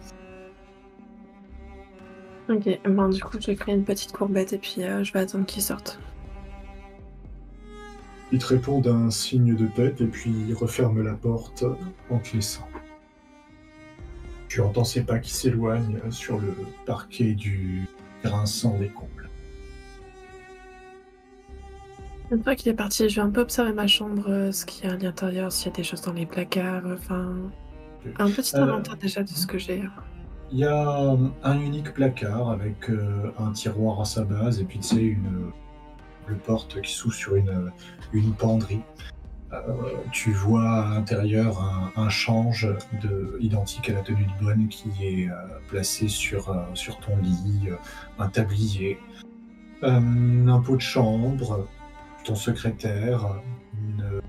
Ok, ben du coup, je crée une petite courbette et puis euh, je vais attendre qu'il sorte. Il te répond d'un signe de tête et puis il referme la porte en te laissant. Tu entends ses pas qui s'éloignent sur le parquet du grinçant des combles. Une fois qu'il est parti, je vais un peu observer ma chambre, euh, ce qu'il y a à l'intérieur, s'il y a des choses dans les placards, enfin... Un petit Euh, inventaire déjà de ce que j'ai. Il y a un unique placard avec euh, un tiroir à sa base et puis tu sais une, une porte qui s'ouvre sur une, une penderie. Euh, tu vois à l'intérieur un, un change de, identique à la tenue de bonne qui est euh, placé sur, euh, sur ton lit, un tablier, un pot de chambre, ton secrétaire, une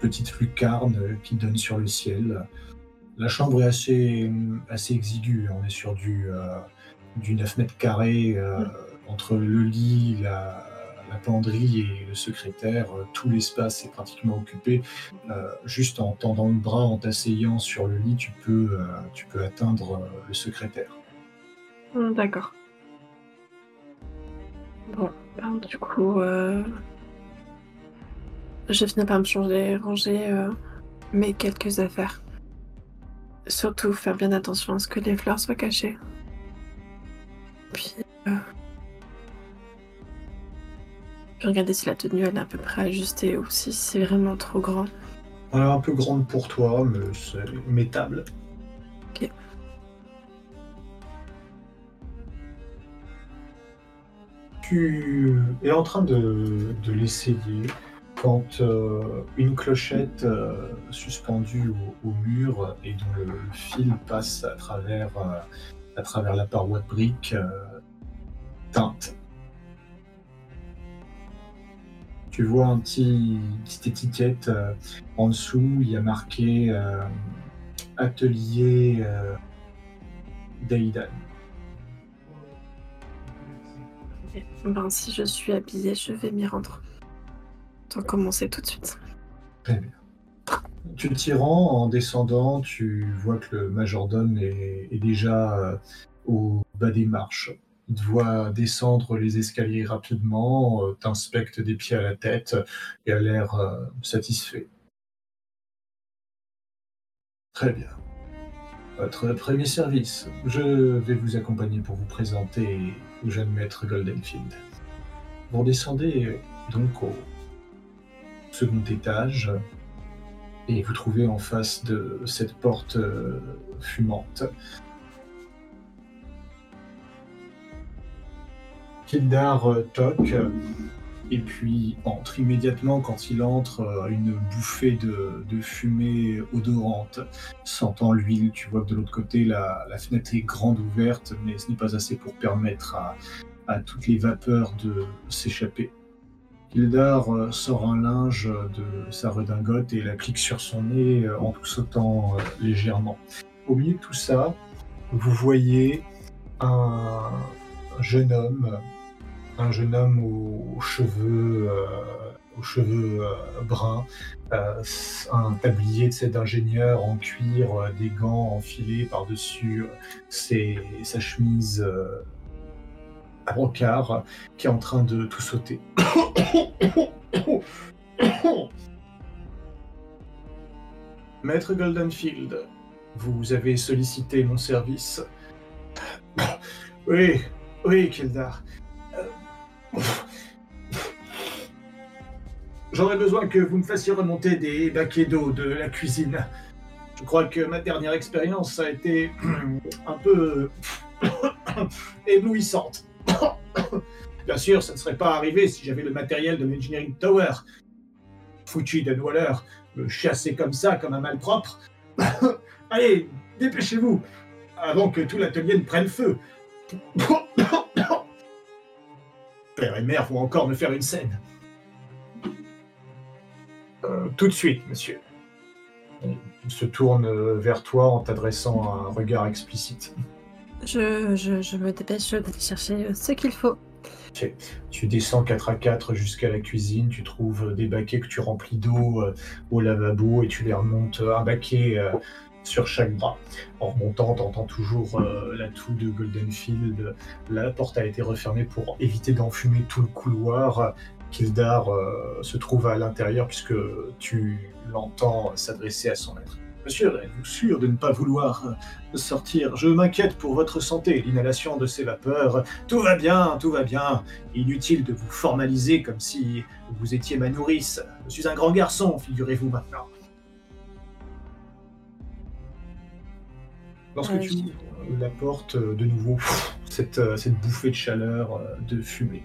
petite lucarne qui donne sur le ciel. La chambre est assez, assez exiguë. On est sur du, euh, du 9 mètres carrés entre le lit, la, la penderie et le secrétaire. euh, Tout l'espace est pratiquement occupé. Euh, juste en tendant le bras, en t'asseyant sur le lit, tu peux, euh, tu peux atteindre le secrétaire. Hum, D'accord. Bon, du coup, je finis par me changer, ranger mes quelques affaires. Surtout faire bien attention à ce que les fleurs soient cachées. Puis. Puis regarder si la tenue elle est à peu près ajustée ou si c'est vraiment trop grand. Elle est un peu grande pour toi, mais c'est métable. Ok. Tu es en train de, de l'essayer quand euh, une clochette euh, suspendue au, au mur et dont le, le fil passe à travers, euh, à travers la paroi de briques teinte. Tu vois un petit, une petite étiquette euh, en dessous, il y a marqué euh, Atelier euh, d'Aidan. Ben, si je suis habillée, je vais m'y rendre. Tant commencer tout de suite. Très bien. Tu t'y rends en descendant, tu vois que le majordome est, est déjà au bas des marches. Il te voit descendre les escaliers rapidement, euh, t'inspecte des pieds à la tête et a l'air euh, satisfait. Très bien. Votre premier service. Je vais vous accompagner pour vous présenter au jeune maître Goldenfield. Vous descendez donc au second étage et vous trouvez en face de cette porte euh, fumante. Kildar euh, toque et puis entre immédiatement quand il entre euh, une bouffée de, fumée odorante. Sentant l'huile, tu vois que de l'autre côté la, la fenêtre est grande ouverte mais ce n'est pas assez pour permettre à, toutes les vapeurs de s'échapper. Kildar euh, sort un linge de sa redingote et l'applique sur son nez euh, en tout sautant euh, légèrement. Au milieu de tout ça, vous voyez un jeune homme, un jeune homme aux cheveux, euh, aux cheveux euh, bruns, euh, un tablier tu sais, d'ingénieur en cuir, euh, des gants enfilés par-dessus euh, sa chemise euh, à brocart, qui est en train de tout sauter. Maître Goldenfield, vous avez sollicité mon service. Oui, oui, Kildar. J'aurais besoin que vous me fassiez remonter des baquets d'eau de la cuisine. Je crois que ma dernière expérience a été un peu éblouissante. Bien sûr, ça ne serait pas arrivé si j'avais le matériel de l'Engineering Tower. Foutu Dan Waller, me chasser comme ça, comme un malpropre. Allez, dépêchez-vous, avant que tout l'atelier ne prenne feu. Père et mère vont encore me faire une scène. Euh, tout de suite, monsieur. Il se tourne euh, vers toi en t'adressant un regard explicite. Je, je, je me dépêche d'aller chercher euh, ce qu'il faut. Tu descends 4 à 4 jusqu'à la cuisine, tu trouves des baquets que tu remplis d'eau euh, au lavabo et tu les remontes un baquet euh, sur chaque bras. En remontant, t'entends toujours euh, la toux de Goldenfield. La porte a été refermée pour éviter d'enfumer tout le couloir. Kildar euh, se trouve à l'intérieur puisque tu l'entends s'adresser à son maître. Monsieur, êtes-vous sûr de ne pas vouloir euh, sortir? Je m'inquiète pour votre santé, l'inhalation de ces vapeurs. Tout va bien, tout va bien. Inutile de vous formaliser comme si vous étiez ma nourrice. Je suis un grand garçon, figurez-vous maintenant. Lorsque Ouais, tu ouvres la porte, euh, de nouveau, cette, euh, cette bouffée de chaleur, euh, de fumée.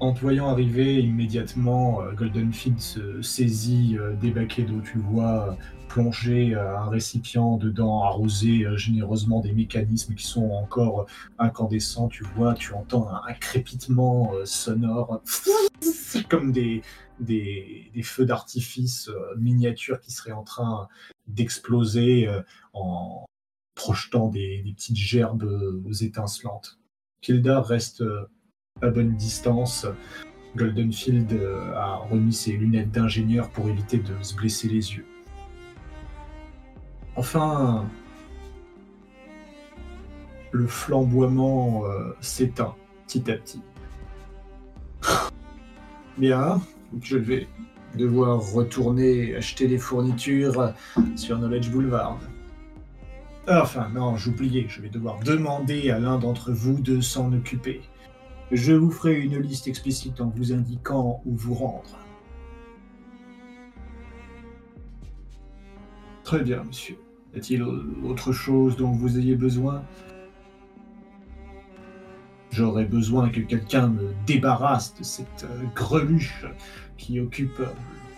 En te voyant arriver immédiatement, Goldenfield se saisit des baquets d'eau. Tu vois plonger un récipient dedans, arroser généreusement des mécanismes qui sont encore incandescents. Tu vois, tu entends un, crépitement sonore, comme des, des, des feux d'artifice miniatures qui seraient en train d'exploser euh, en projetant des, petites gerbes euh, étincelantes. Kildar reste euh, à bonne distance. Goldenfield a remis ses lunettes d'ingénieur pour éviter de se blesser les yeux. Enfin, le flamboiement s'éteint petit à petit. Bien, je vais devoir retourner acheter des fournitures sur Knowledge Boulevard. Enfin, non, j'oubliais, je vais devoir demander à l'un d'entre vous de s'en occuper. Je vous ferai une liste explicite en vous indiquant où vous rendre. Très bien, monsieur. Y a-t-il autre chose dont vous ayez besoin? J'aurais besoin que quelqu'un me débarrasse de cette euh, greluche qui occupe le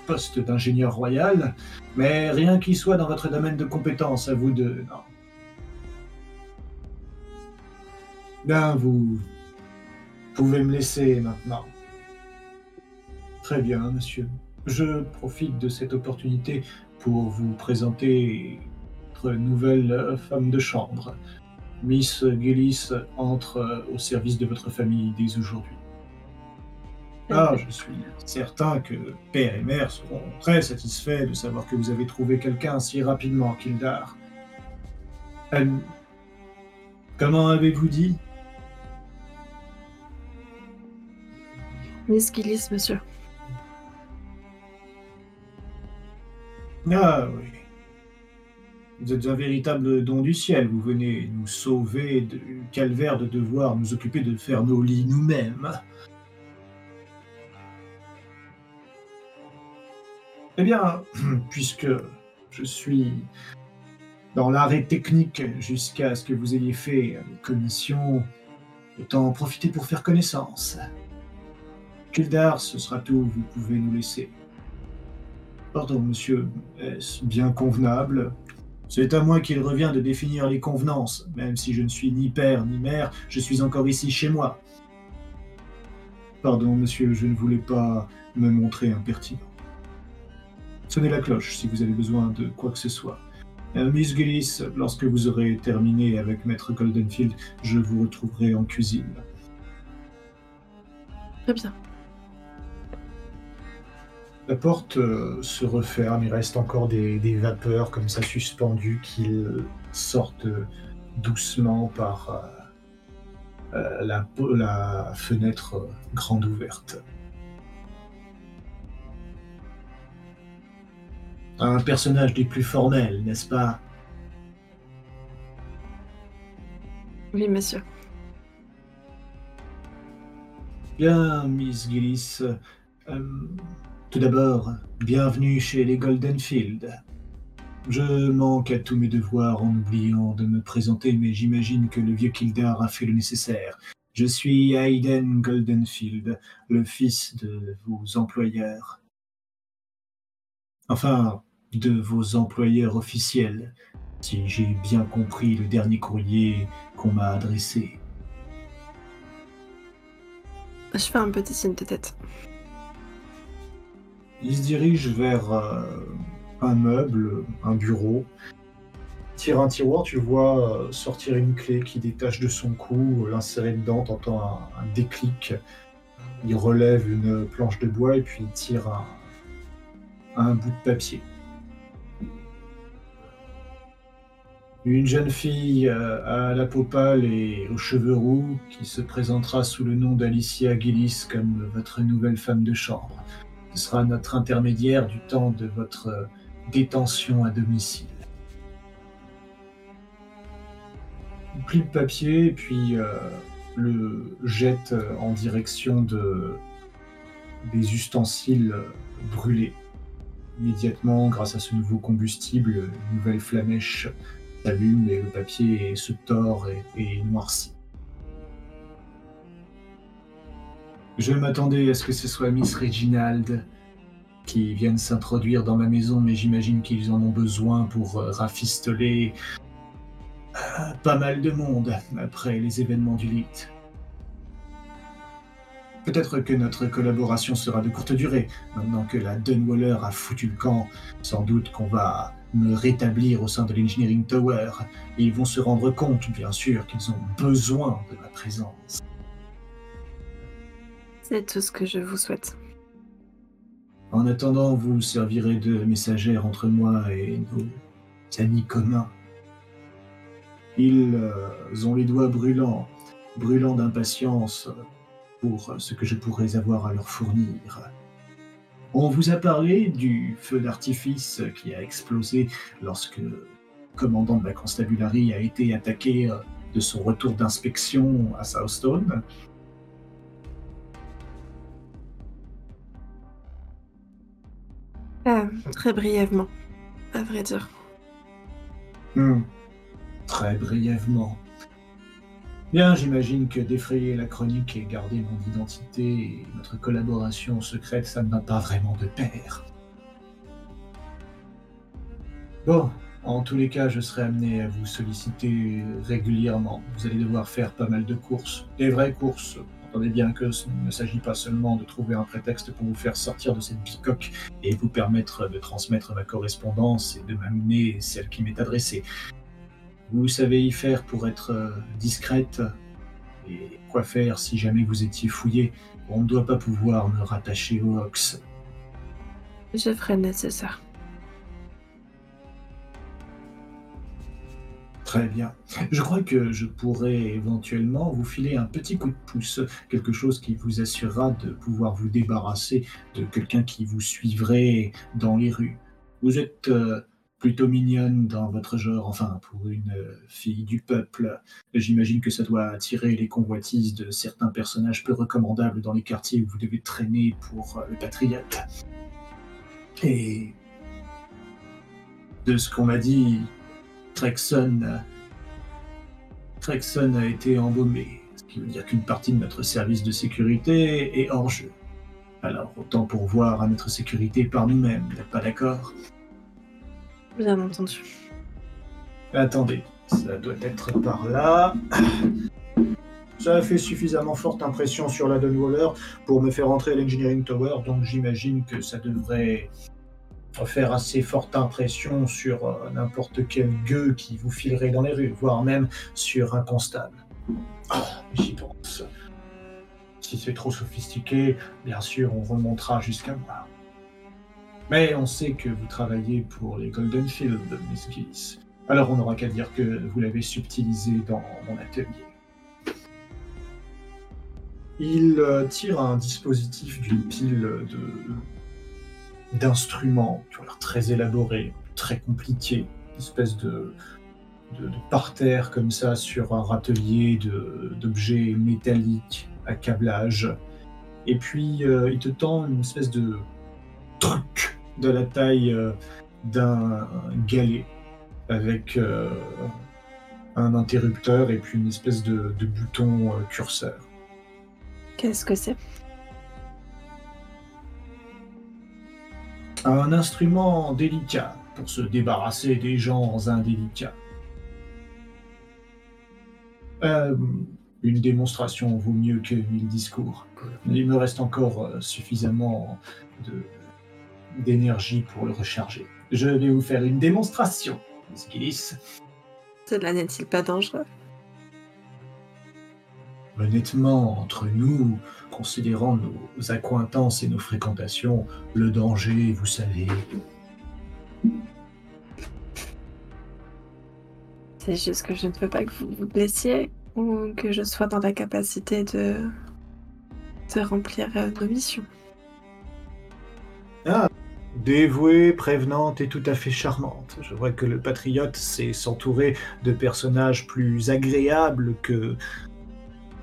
poste d'ingénieur royal, mais rien qui soit dans votre domaine de compétence, à vous deux, non. Bien, vous pouvez me laisser maintenant. Très bien, monsieur. Je profite de cette opportunité pour vous présenter votre nouvelle femme de chambre. Miss Gillis entre au service de votre famille dès aujourd'hui. Ah, je suis certain que père et mère seront très satisfaits de savoir que vous avez trouvé quelqu'un si rapidement, Kildar. Euh, comment avez-vous dit? Miss Gillis, monsieur. Ah oui. Vous êtes un véritable don du ciel. Vous venez nous sauver du calvaire de devoir nous occuper de faire nos lits nous-mêmes. Eh bien, puisque je suis dans l'arrêt technique jusqu'à ce que vous ayez fait les commissions, autant en profiter pour faire connaissance. Kildar, ce sera tout, vous pouvez nous laisser. Pardon, monsieur, est-ce bien convenable? C'est à moi qu'il revient de définir les convenances. Même si je ne suis ni père ni mère, je suis encore ici chez moi. Pardon, monsieur, je ne voulais pas me montrer impertinent. Sonnez la cloche si vous avez besoin de quoi que ce soit. Euh, Miss Gillis, lorsque vous aurez terminé avec Maître Goldenfield, je vous retrouverai en cuisine. Très bien. La porte euh, se referme, il reste encore des, des vapeurs comme ça suspendues qui euh, sortent doucement par euh, la, la fenêtre grande ouverte. Un personnage des plus formels, n'est-ce pas? Oui, monsieur. Bien, Miss Gillis. euh, tout d'abord, bienvenue chez les Goldenfield. Je manque à tous mes devoirs en oubliant de me présenter, mais j'imagine que le vieux Kildar a fait le nécessaire. Je suis Hayden Goldenfield, le fils de vos employeurs. Enfin, de vos employeurs officiels, si j'ai bien compris le dernier courrier qu'on m'a adressé. Je fais un petit signe de tête. Il se dirige vers euh, un meuble, un bureau. Tire un tiroir, tu vois euh, sortir une clé qui détache de son cou, l'insérer dedans, t'entends un, un déclic. Il relève une planche de bois et puis il tire un, un bout de papier. Une jeune fille euh, à la peau pâle et aux cheveux roux qui se présentera sous le nom d'Alicia Gillis comme votre nouvelle femme de chambre. Ce sera notre intermédiaire du temps de votre euh, détention à domicile. Il plie le papier et puis euh, le jette en direction de, des ustensiles brûlés. Immédiatement, grâce à ce nouveau combustible, une nouvelle flamèche et le papier se tord et, et noircit. Je m'attendais à ce que ce soit Miss Reginald qui vienne s'introduire dans ma maison, mais j'imagine qu'ils en ont besoin pour euh, rafistoler euh, pas mal de monde après les événements du Lit. Peut-être que notre collaboration sera de courte durée, maintenant que la Dunwaller a foutu le camp. Sans doute qu'on va me rétablir au sein de l'Engineering Tower, et ils vont se rendre compte, bien sûr, qu'ils ont besoin de ma présence. C'est tout ce que je vous souhaite. En attendant, vous servirez de messagère entre moi et nos amis communs. Ils euh, ont les doigts brûlants, brûlants d'impatience pour ce que je pourrais avoir à leur fournir. On vous a parlé du feu d'artifice qui a explosé lorsque le commandant de la constabulary a été attaqué euh, de son retour d'inspection à Southstone. Euh, très brièvement, à vrai dire. Hmm. Très brièvement. Bien, j'imagine que défrayer la chronique et garder mon identité et notre collaboration secrète, ça ne va pas vraiment de pair. Bon, en tous les cas, je serai amené à vous solliciter régulièrement. Vous allez devoir faire pas mal de courses, des vraies courses. Entendez bien que ce ne s'agit pas seulement de trouver un prétexte pour vous faire sortir de cette bicoque et vous permettre de transmettre ma correspondance et de m'amener celle qui m'est adressée. Vous savez y faire pour être euh, discrète et quoi faire si jamais vous étiez fouillé. On ne doit pas pouvoir me rattacher au Hox. Je ferai nécessaire. Très bien. Je crois que je pourrais éventuellement vous filer un petit coup de pouce, quelque chose qui vous assurera de pouvoir vous débarrasser de quelqu'un qui vous suivrait dans les rues. Vous êtes euh, plutôt mignonne dans votre genre, enfin pour une euh, fille du peuple. J'imagine que ça doit attirer les convoitises de certains personnages peu recommandables dans les quartiers où vous devez traîner pour euh, le patriote. Et de ce qu'on m'a dit, Trexon, Trexon a été embaumé, ce qui veut dire qu'une partie de notre service de sécurité est hors jeu. Alors autant pourvoir à notre sécurité par nous-mêmes, n'êtes pas d'accord? Entendu. Attendez, ça doit être par là. Ça a fait suffisamment forte impression sur la Dunwaller pour me faire entrer à l'Engineering Tower, donc j'imagine que ça devrait faire assez forte impression sur euh, n'importe quel gueux qui vous filerait dans les rues, voire même sur un constable. Ah, j'y pense. Si c'est trop sophistiqué, bien sûr, on remontera jusqu'à moi. Mais on sait que vous travaillez pour les Golden Field, Miss Gillis. Alors on n'aura qu'à dire que vous l'avez subtilisé dans mon atelier. Il euh, tire un dispositif d'une pile de d'instruments très élaborés, très compliqués, une espèce de, de, parterre comme ça sur un râtelier d'objets métalliques à câblage. Et puis euh, il te tend une espèce de truc de la taille euh, d'un galet avec euh, un interrupteur et puis une espèce de, de bouton curseur. Qu'est-ce que c'est? Un instrument délicat pour se débarrasser des gens indélicats. Euh, une démonstration vaut mieux que mille discours. Il me reste encore euh, suffisamment d'énergie pour le recharger. Je vais vous faire une démonstration, Miss Gillis. Cela n'est-il pas dangereux? Honnêtement, entre nous, considérant nos accointances et nos fréquentations, le danger, vous savez. C'est juste que je ne veux pas que vous vous blessiez ou que je sois dans la capacité de, de remplir euh, nos missions. Ah, dévouée, prévenante et tout à fait charmante. Je vois que le patriote sait s'entourer de personnages plus agréables que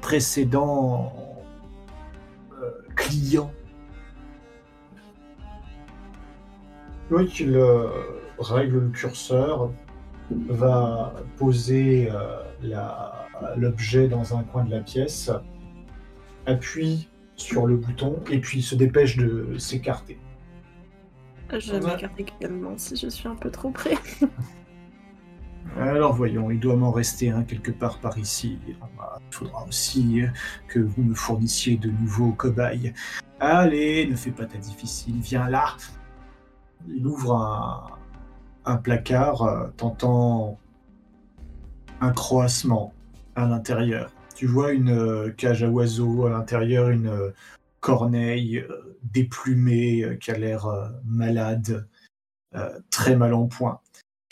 précédents euh, clients. Oui, qu'il règle le curseur, va poser euh, l'objet dans un coin de la pièce, appuie sur le bouton et puis se dépêche de s'écarter. Je m'écarte également si je suis un peu trop près. Alors voyons, il doit m'en rester un quelque part par ici. Il faudra aussi que vous me fournissiez de nouveaux cobayes. Allez, ne fais pas ta difficile, viens là. Il ouvre un, placard, euh, tentant un croassement à l'intérieur. Tu vois une euh, cage à oiseaux à l'intérieur, une euh, corneille déplumée qui a l'air malade, très mal en point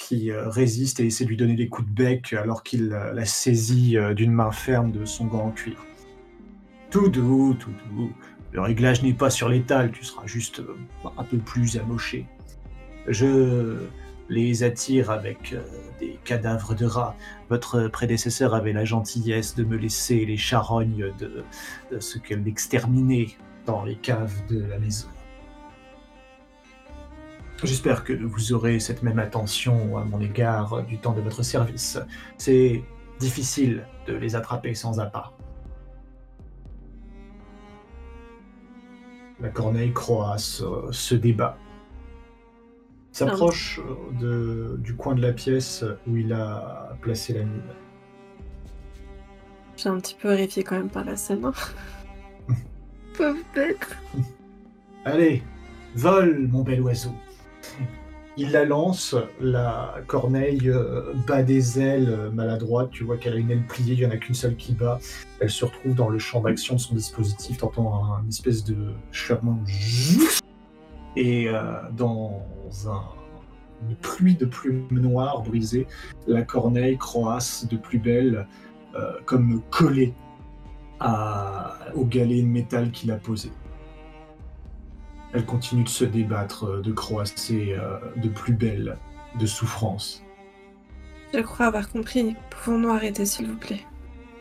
qui euh, résiste et essaie de lui donner des coups de bec alors qu'il euh, la saisit euh, d'une main ferme de son gant en cuir. Tout doux, tout doux. Le réglage n'est pas sur l'étal, tu seras juste un peu plus amoché. Je les attire avec cadavres de rats. Votre prédécesseur avait la gentillesse de me laisser les charognes de, ce qu'elle exterminait dans les caves de la maison. J'espère que vous aurez cette même attention à mon égard du temps de votre service. C'est difficile de les attraper sans appât. La corneille croasse, euh, se débat. S'approche euh, de- du coin de la pièce où il a placé la mine. J'ai un petit peu horrifié quand même par la scène. hein. Pauvre bête. Allez, vole, mon bel oiseau. Il la lance, la corneille euh, bat des ailes euh, maladroites, tu vois qu'elle a une aile pliée, il n'y en a qu'une seule qui bat. Elle se retrouve dans le champ d'action de son dispositif, t'entends un, une espèce de chuchotement. Et euh, dans un- une pluie de plumes noires brisées, la corneille croasse de plus belle, euh, comme collée à- au galet de métal qu'il a posé. Elle continue de se débattre, euh, de croasser de plus belle, de souffrance. Je crois avoir compris. Pouvons-nous arrêter, s'il vous plaît?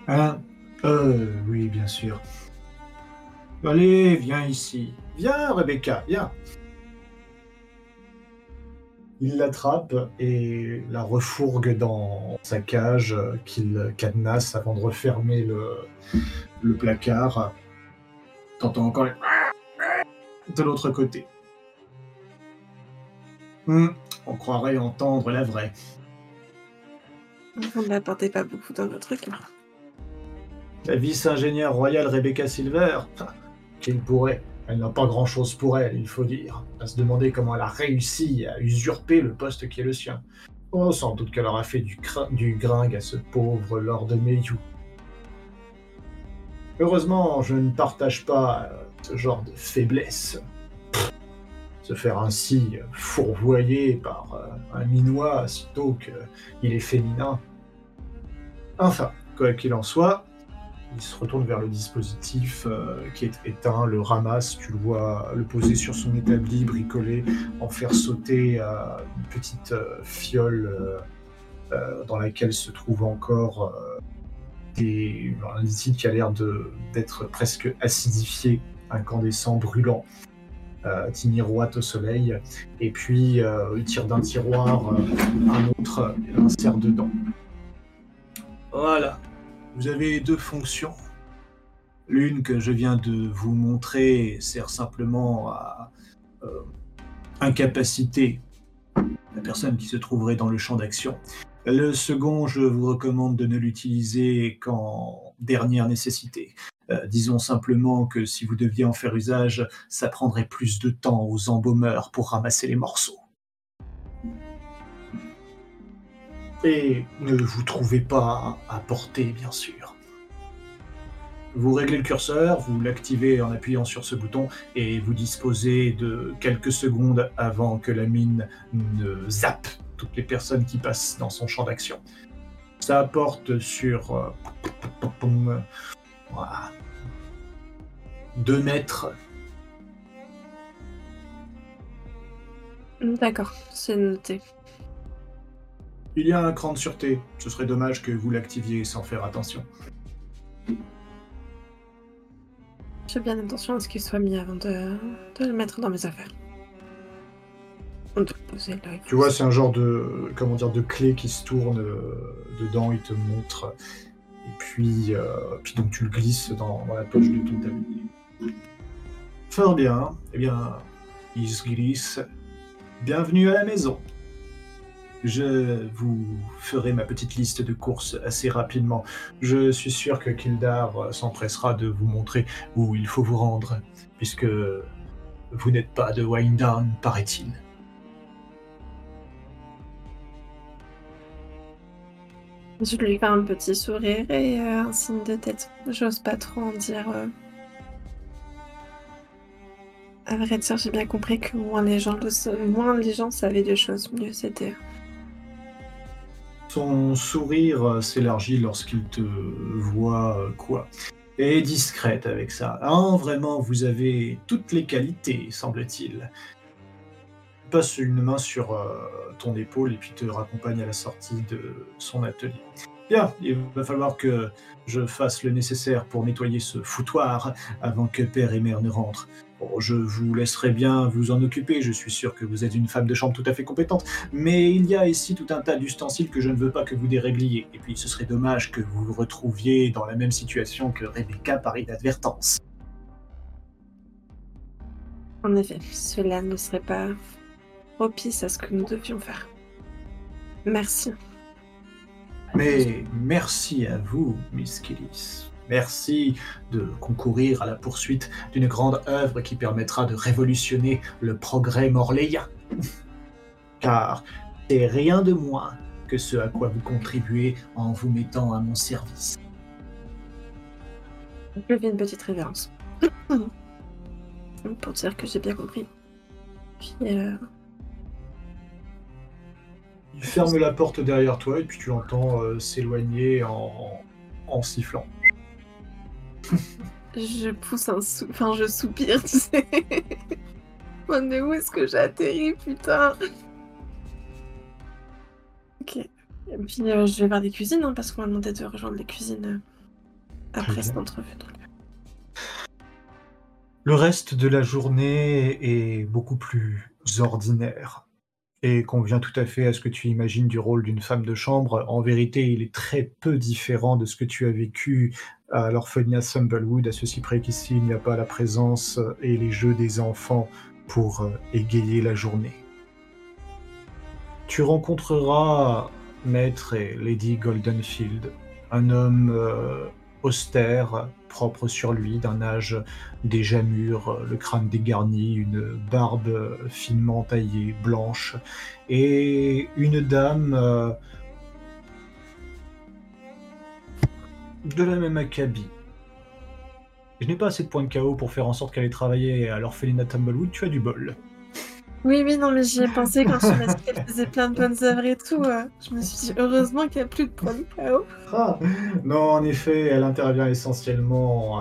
Hein Euh, oui, bien sûr. Allez, viens ici. Viens, Rebecca, viens. Il l'attrape et la refourgue dans sa cage qu'il cadenasse avant de refermer le, le placard. T'entends encore les... de l'autre côté. Hum, on croirait entendre la vraie. Vous ne l'apportez pas beaucoup dans votre cas. La vice-ingénieure royale Rebecca Silver, qu'il pourrait. Elle n'a pas grand-chose pour elle, il faut dire. À se demander comment elle a réussi à usurper le poste qui est le sien. Oh, sans doute qu'elle aura fait du, du gringue à ce pauvre Lord Mayhew. Heureusement, je ne partage pas euh, ce genre de faiblesse. Se faire ainsi euh, fourvoyer par euh, un minois sitôt qu'il est féminin. Enfin, quoi qu'il en soit, il se retourne vers le dispositif euh, qui est éteint, le ramasse, tu le vois le poser sur son établi, bricoler, en faire sauter euh, une petite euh, fiole dans laquelle se trouve encore des, un liquide qui a l'air d'être presque acidifié, incandescent, brûlant, qui miroite au soleil. Et puis il tire d'un tiroir un autre et l'insère dedans. Voilà. Vous avez deux fonctions. L'une que je viens de vous montrer sert simplement à euh, incapaciter la personne qui se trouverait dans le champ d'action. Le second, je vous recommande de ne l'utiliser qu'en dernière nécessité. Euh, disons simplement que si vous deviez en faire usage, ça prendrait plus de temps aux embaumeurs pour ramasser les morceaux. Et ne vous trouvez pas à portée, bien sûr. Vous réglez le curseur, vous l'activez en appuyant sur ce bouton et vous disposez de quelques secondes avant que la mine ne zappe toutes les personnes qui passent dans son champ d'action. Ça apporte sur euh, voilà, deux mètres. D'accord, c'est noté. Il y a un cran de sûreté. Ce serait dommage que vous l'activiez sans faire attention. Je fais bien attention à ce qu'il soit mis avant de, de le mettre dans mes affaires. Tu vois, c'est un genre de, comment dire, de clé qui se tourne euh, dedans, il te montre. Et puis, euh, puis donc tu le glisses dans, dans la poche de ton tablier. Fort bien. Eh bien, il se glisse. Bienvenue à la maison. Je vous ferai ma petite liste de courses assez rapidement. Je suis sûr que Kildar s'empressera de vous montrer où il faut vous rendre, puisque vous n'êtes pas de Winedown, paraît-il. Je lui fais un petit sourire et euh, un signe de tête. J'ose pas trop en dire. euh. À vrai dire, j'ai bien compris que moins les gens, moins les gens savaient des choses, mieux c'était. Son sourire euh, s'élargit lorsqu'il te voit euh, quoi Et discrète avec ça. Ah, vraiment, vous avez toutes les qualités, semble-t-il. Il Passe une main sur euh, ton épaule et puis te raccompagne à la sortie de son atelier. Bien, il va falloir que je fasse le nécessaire pour nettoyer ce foutoir avant que père et mère ne rentrent. Bon, je vous laisserai bien vous en occuper, je suis sûr que vous êtes une femme de chambre tout à fait compétente, mais il y a ici tout un tas d'ustensiles que je ne veux pas que vous dérégliez, et puis ce serait dommage que vous vous retrouviez dans la même situation que Rebecca par inadvertance. En effet, cela ne serait pas propice à ce que nous devions faire. Merci. Mais merci à vous, Miss Killis. Merci de concourir à la poursuite d'une grande œuvre qui permettra de révolutionner le progrès morléen. Car c'est rien de moins que ce à quoi vous contribuez en vous mettant à mon service. Je fais une petite révérence. Pour dire que j'ai bien compris. Puis, euh, Il ferme la porte derrière toi et puis tu l'entends euh, s'éloigner en, en sifflant. Je pousse un sou... Enfin, je soupire, tu sais. Mais où est-ce que j'ai atterri, putain? Ok. Et puis, euh, je vais vers des cuisines, hein, parce qu'on m'a demandé de rejoindre les cuisines euh, après cette entrevue. donc. Le reste de la journée est beaucoup plus ordinaire et convient tout à fait à ce que tu imagines du rôle d'une femme de chambre. En vérité, il est très peu différent de ce que tu as vécu à l'orphelinat Sumblewood, à ceci près qu'ici, il n'y a pas la présence et les jeux des enfants pour euh, égayer la journée. Tu rencontreras Maître et Lady Goldenfield, un homme euh, austère, propre sur lui, d'un âge déjà mûr, le crâne dégarni, une barbe finement taillée, blanche, et une dame euh, de la même acabit. Je n'ai pas assez de points de KO pour faire en sorte qu'elle ait travaillé à l'orphelinat Tumblewood, tu as du bol. Oui, oui, non, mais j'y ai pensé quand tu m'as dit qu'elle faisait plein de bonnes œuvres et tout. euh. Je me suis dit, heureusement qu'il n'y a plus de points de KO. Ah, non, en effet, elle intervient essentiellement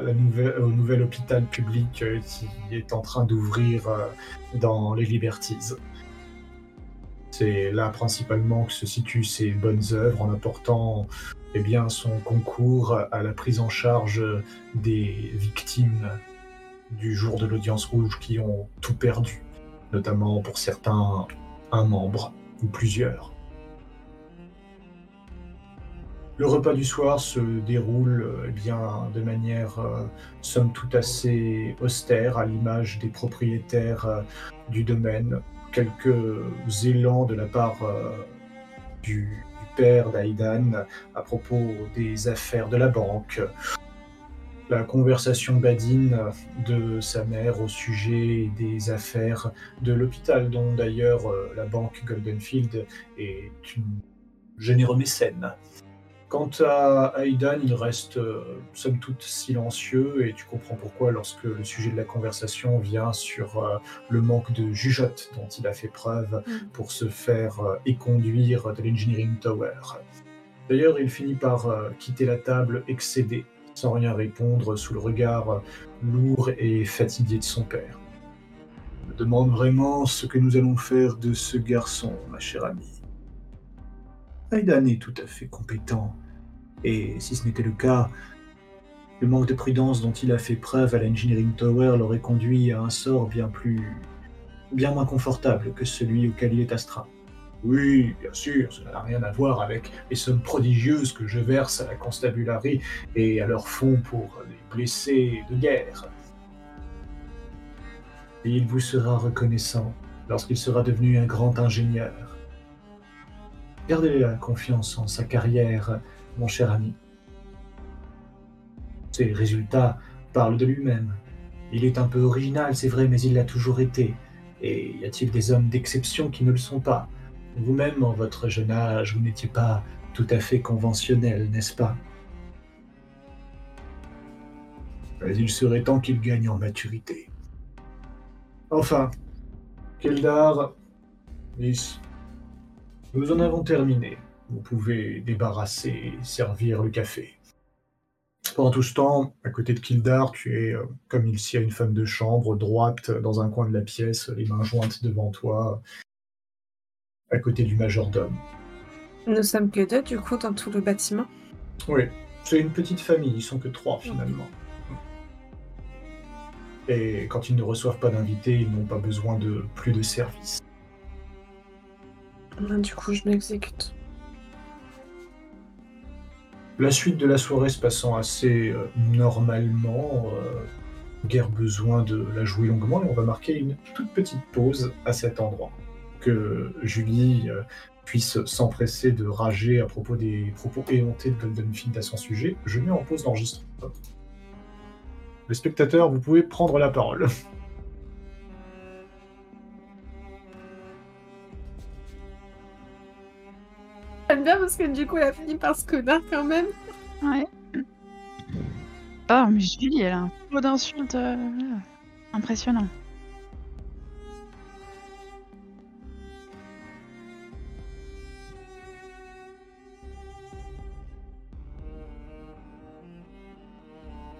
au nouvel hôpital public euh, qui est en train d'ouvrir euh, dans les Liberties. C'est là principalement que se situent ses bonnes œuvres en apportant eh bien, son concours à la prise en charge des victimes du jour de l'audience rouge qui ont tout perdu, notamment pour certains un membre ou plusieurs. Le repas du soir se déroule euh, eh bien, de manière euh, somme toute assez austère, à l'image des propriétaires euh, du domaine. Quelques élans de la part du, du père d'Aïdan à propos des affaires de la banque. La conversation badine de sa mère au sujet des affaires de l'hôpital, dont d'ailleurs euh, la banque Goldenfield est une généreux mécène. Quant à Aidan, il reste euh, somme toute silencieux et tu comprends pourquoi lorsque le sujet de la conversation vient sur euh, le manque de jugeote dont il a fait preuve Mm. pour se faire euh, éconduire de l'Engineering Tower. D'ailleurs, il finit par quitter la table excédé, sans rien répondre sous le regard lourd et fatigué de son père. Je me demande vraiment ce que nous allons faire de ce garçon, ma chère amie. Aidan est tout à fait compétent. Et si ce n'était le cas, le manque de prudence dont il a fait preuve à l'Engineering Tower l'aurait conduit à un sort bien plus. bien moins confortable que celui auquel il est astreint. Oui, bien sûr, cela n'a rien à voir avec les sommes prodigieuses que je verse à la constabulary et à leur fonds pour les blessés de guerre. Et il vous sera reconnaissant lorsqu'il sera devenu un grand ingénieur. Gardez la confiance en sa carrière, mon cher ami. Ses résultats parlent de lui-même. Il est un peu original, c'est vrai, mais il l'a toujours été. Et y a-t-il des hommes d'exception qui ne le sont pas? Vous-même, en votre jeune âge, vous n'étiez pas tout à fait conventionnel, n'est-ce pas? Mais il serait temps qu'il gagne en maturité. Enfin, Keldar, Miss, nous en avons terminé. Vous pouvez débarrasser et servir le café. Pendant tout ce temps, à côté de Kildar, tu es, euh, comme il s'y a une femme de chambre, droite dans un coin de la pièce, les mains jointes devant toi, à côté du majordome. Nous sommes que deux, du coup, dans tout le bâtiment. Oui, c'est une petite famille, ils sont que trois finalement. Et quand ils ne reçoivent pas d'invités, ils n'ont pas besoin de plus de services. Ben, du coup, je m'exécute. La suite de la soirée se passant assez euh, normalement, euh, guère besoin de la jouer longuement, et on va marquer une toute petite pause à cet endroit. Que Julie euh, puisse s'empresser de rager à propos des propos éhontés de Goldenfield à son sujet. Je mets en pause l'enregistrement. Les spectateurs, vous pouvez prendre la parole. J'aime bien parce que du coup, elle a fini par ce connard quand même. Ouais. Oh, mais Julie, elle a un flot d'insultes euh, impressionnant.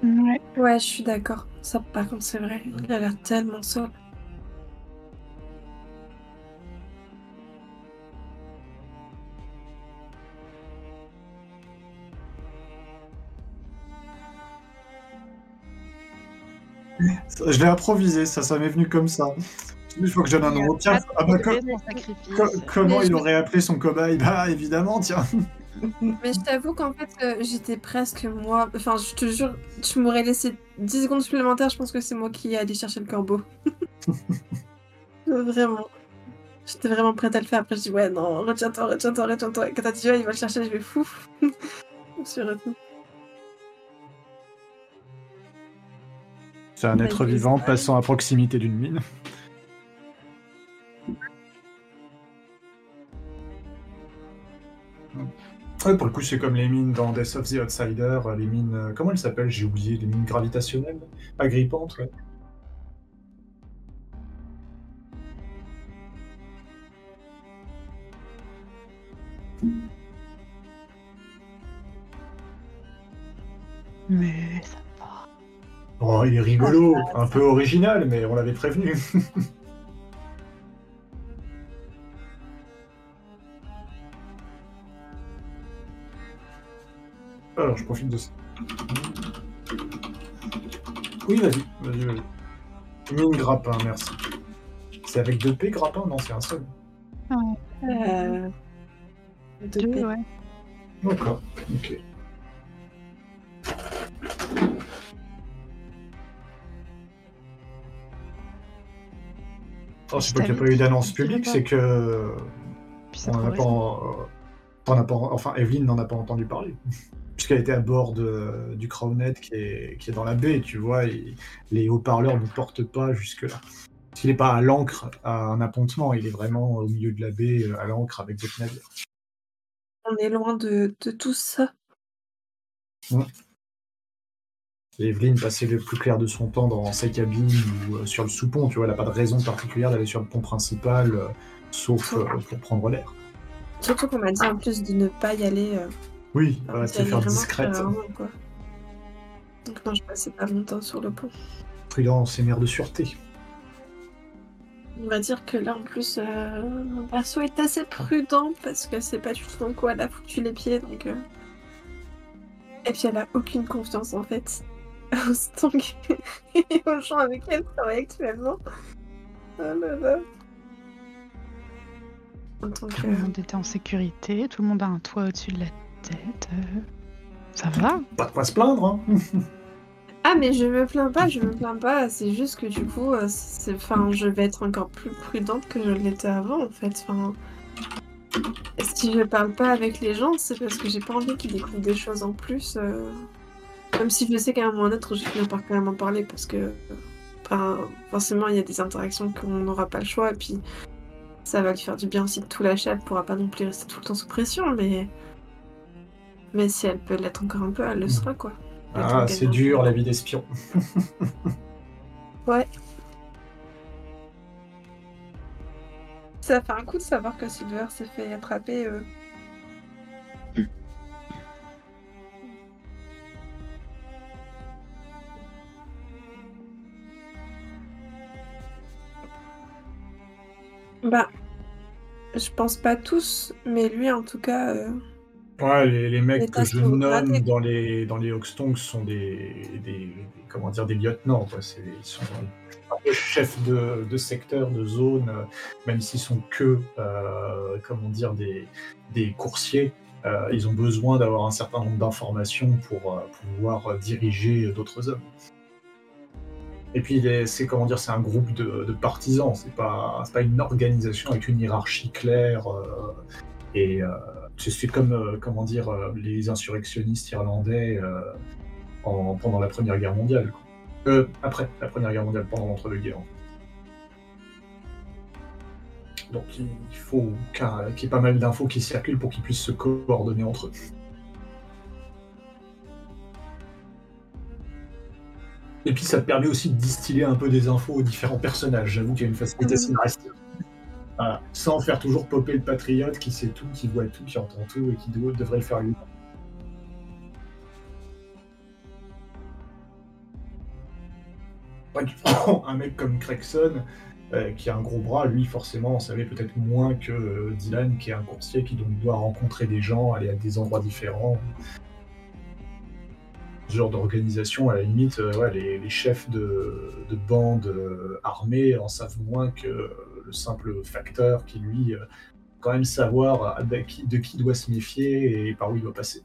Ouais. Ouais, je suis d'accord. Ça, par contre, c'est vrai. Il a l'air tellement seul. Je l'ai improvisé, ça, ça m'est venu comme ça. Il faut que je donne un nom. Tiens, ah bah, co- co- comment Mais il je- aurait appelé son cobaye? Bah évidemment, tiens. Mais je t'avoue qu'en fait, euh, j'étais presque moi. Enfin, je te jure, tu m'aurais laissé 10 secondes supplémentaires. Je pense que c'est moi qui ai allé chercher le corbeau. vraiment. J'étais vraiment prête à le faire. Après, je dis, ouais, non, retiens-toi, retiens-toi, retiens-toi. Et quand t'as dit, ouais, il va le chercher, je vais fou. je me suis retenue. C'est un être Ouais, vivant passant à proximité d'une mine. Ouais, pour le coup, c'est comme les mines dans Death of the Outsider, les mines. euh, Comment elles s'appellent J'ai oublié, les mines gravitationnelles Agrippantes, ouais. Mais ça va. Oh, il est rigolo, un peu original, mais on l'avait prévenu. Alors, je profite de ça. Oui, vas-y, vas-y, vas-y. Mine grappin, merci. C'est avec deux P grappin Non, c'est un seul. Euh... Deux, deux ouais. D'accord, ok. Oh, c'est pas qu'il n'y a pas eu d'annonce publique, c'est que on en trop a pas, pas, enfin, Evelyne n'en a pas entendu parler. Puisqu'elle était à bord de- du Crownet qui est, qui est dans la baie, tu vois, et les haut-parleurs ne portent pas jusque-là. Parce qu'il n'est pas à l'ancre, à un appontement, il est vraiment au milieu de la baie, euh, à l'ancre avec d'autres navires. On est loin de, de tout ça. Evelyne passait le plus clair de son temps dans sa cabine ou euh, sur le sous-pont, tu vois, elle n'a pas de raison particulière d'aller sur le pont principal, euh, sauf euh, pour prendre l'air. Surtout qu'on m'a dit en plus de ne pas y aller. euh, Oui, elle va se faire discrète. quoi. Donc non, je passais pas longtemps sur le pont. Prudence et mère de sûreté. On va dire que là, en plus, euh, mon perso est assez prudent parce que c'est pas du tout dans quoi elle a foutu les pieds, donc... euh. Et puis elle a aucune confiance, en fait, au Stang et aux gens avec qui elle travaille actuellement. Oh là là. En tant Tout le monde était en sécurité, tout le monde a un toit au-dessus de la tête. euh, Ça va? Pas de quoi se plaindre, hein Ah mais je me plains pas, je me plains pas, c'est juste que du coup, euh, c'est, enfin, je vais être encore plus prudente que je l'étais avant en fait. Enfin, si je parle pas avec les gens, c'est parce que j'ai pas envie qu'ils découvrent des choses en plus. euh, Même si je sais qu'à un moment donné, je vais par quand même en parler parce que, enfin, forcément, il y a des interactions qu'on n'aura pas le choix et puis ça va lui faire du bien aussi de tout lâcher. Elle pourra pas non plus rester tout le temps sous pression, mais mais si elle peut l'être encore un peu, elle le sera quoi. Ah, c'est dur la vie d'espion. Ouais. Ça fait un coup de savoir que Silver s'est fait attraper. euh. Bah, Je pense pas tous, mais lui en tout cas. euh, Ouais, les, les mecs que je nomme dans les dans les Hoxtongs sont des, des comment dire des lieutenants quoi. C'est ils sont chefs de, de secteur, de zone, euh, même s'ils sont que euh, comment dire des des coursiers. euh, ils ont besoin d'avoir un certain nombre d'informations pour euh, pouvoir diriger d'autres hommes. Et puis c'est comment dire, c'est un groupe de, de partisans. C'est pas c'est pas une organisation avec une hiérarchie claire et c'est comme, euh, comment dire, euh, les insurrectionnistes irlandais euh, en- pendant la Première Guerre mondiale. quoi. Euh, après la Première Guerre mondiale, pendant l'entre-deux-guerres. en fait. Donc il faut qu'il y ait pas mal d'infos qui circulent pour qu'ils puissent se coordonner entre eux. Et puis ça te permet aussi de distiller un peu des infos aux différents personnages. J'avoue qu'il y a une facilité scénaristique. Voilà. Sans faire toujours popper le patriote qui sait tout, qui voit tout, qui entend tout et qui devrait le faire lui. Un mec comme Gregson, euh, qui a un gros bras, lui forcément savait peut-être moins que euh, Dylan, qui est un coursier, qui donc doit rencontrer des gens, aller à des endroits différents. Ce genre d'organisation, à la limite, euh, ouais, les, chefs de, de bandes armées en savent moins que le simple facteur qui, lui, euh, quand même savoir de qui, de qui doit se méfier et par où il doit passer.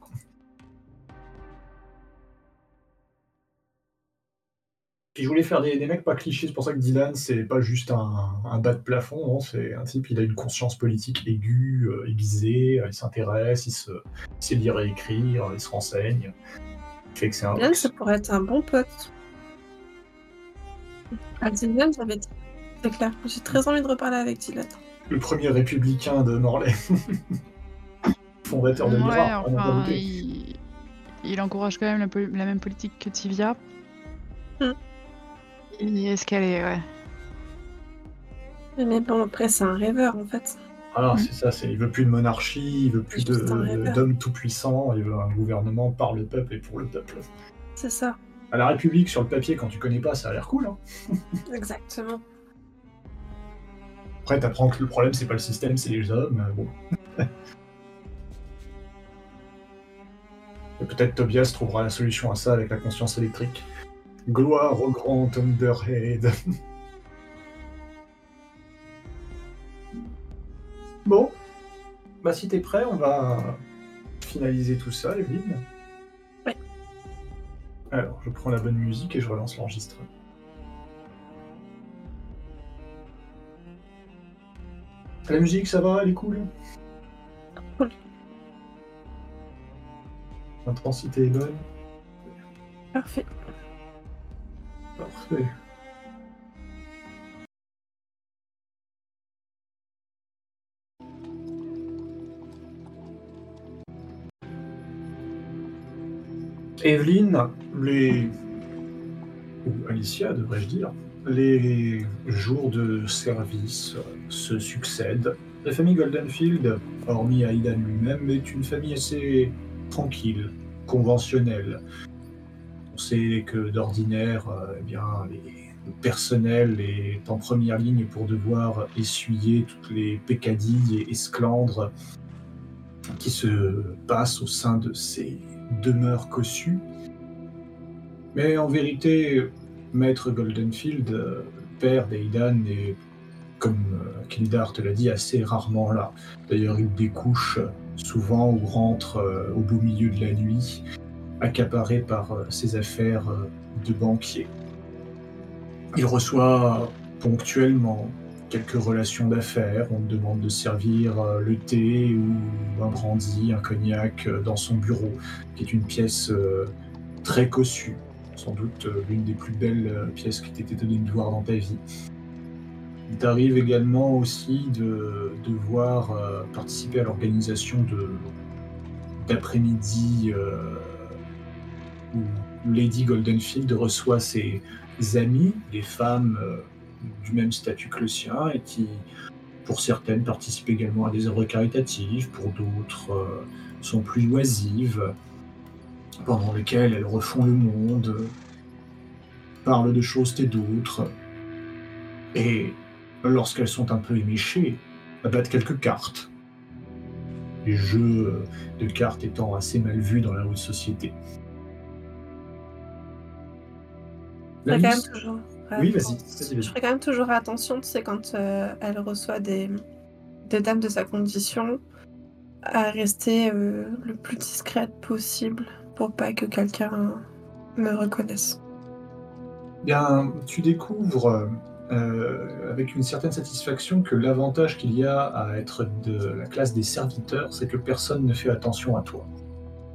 Puis je voulais faire des, mecs pas clichés, c'est pour ça que Dylan, c'est pas juste un, bas de plafond, non, c'est un type, il a une conscience politique aiguë, euh, aiguisée, euh, il s'intéresse, il, il sait lire et écrire, il se renseigne. Fait. Dylan, ça pourrait être un bon pote. À Dylan, j'avais. C'est clair. J'ai très envie de reparler avec Dylan. le premier républicain de Morlaix. Fondateur de Ouais, l'IRA. enfin, il... il encourage quand même la, pol- la même politique que Tivia. Hmm. Il est escalé, ouais. Mais bon, après, c'est un rêveur en fait. Voilà, c'est ça, c'est, il veut plus de monarchie, il veut plus de, d'hommes tout-puissants, il veut un gouvernement par le peuple et pour le peuple. C'est ça. À la République, sur le papier, quand tu connais pas, ça a l'air cool. Hein. Exactement. Après, t'apprends que le problème, c'est pas le système, c'est les hommes. euh, Bon. Et peut-être Tobias trouvera la solution à ça avec la conscience électrique. Gloire au grand Thunderhead. bon, bah si t'es prêt, on va finaliser tout ça, Evelyne. Ouais. Alors, je prends la bonne musique et je relance l'enregistrement. La musique, ça va Elle est cool Cool. L'intensité est bonne Parfait. Parfait. Evelyne, les... ou Alicia devrais-je dire, les jours de service se succèdent. La famille Goldenfield, hormis Aidan lui-même, est une famille assez tranquille, conventionnelle. On sait que d'ordinaire, eh bien, le personnel est en première ligne pour devoir essuyer toutes les peccadilles et esclandres qui se passent au sein de ces demeures cossues. Mais en vérité, Maître Goldenfield, euh, père d'Aidan, est, comme euh, Kildar te l'a dit, assez rarement là. D'ailleurs, il découche souvent ou rentre euh, au beau milieu de la nuit, accaparé par ses affaires de banquier. Il reçoit ponctuellement quelques relations d'affaires. On demande de servir le thé ou un brandy, un cognac dans son bureau, qui est une pièce très cossue. Sans doute euh, l'une des plus belles euh, pièces qui t'ait donné de voir dans ta vie. Il t'arrive également aussi de devoir euh, participer à l'organisation d'après-midi euh, où Lady Goldenfield reçoit ses amis, des femmes du même statut que le sien, et qui, pour certaines, participent également à des œuvres caritatives, pour d'autres, sont plus oisives, pendant lesquelles elles refont le monde, parlent de choses et d'autres. Et lorsqu'elles sont un peu éméchées, abattre quelques cartes. Les jeux de cartes étant assez mal vus dans la haute société. Je La ferai quand même toujours. Oui, vas-y. Je ferai quand même toujours attention, tu sais, quand euh, elle reçoit des, des dames de sa condition, à rester euh, le plus discrète possible pour pas que quelqu'un me reconnaisse. Bien, tu découvres euh, euh, avec une certaine satisfaction que l'avantage qu'il y a à être de la classe des serviteurs, c'est que personne ne fait attention à toi.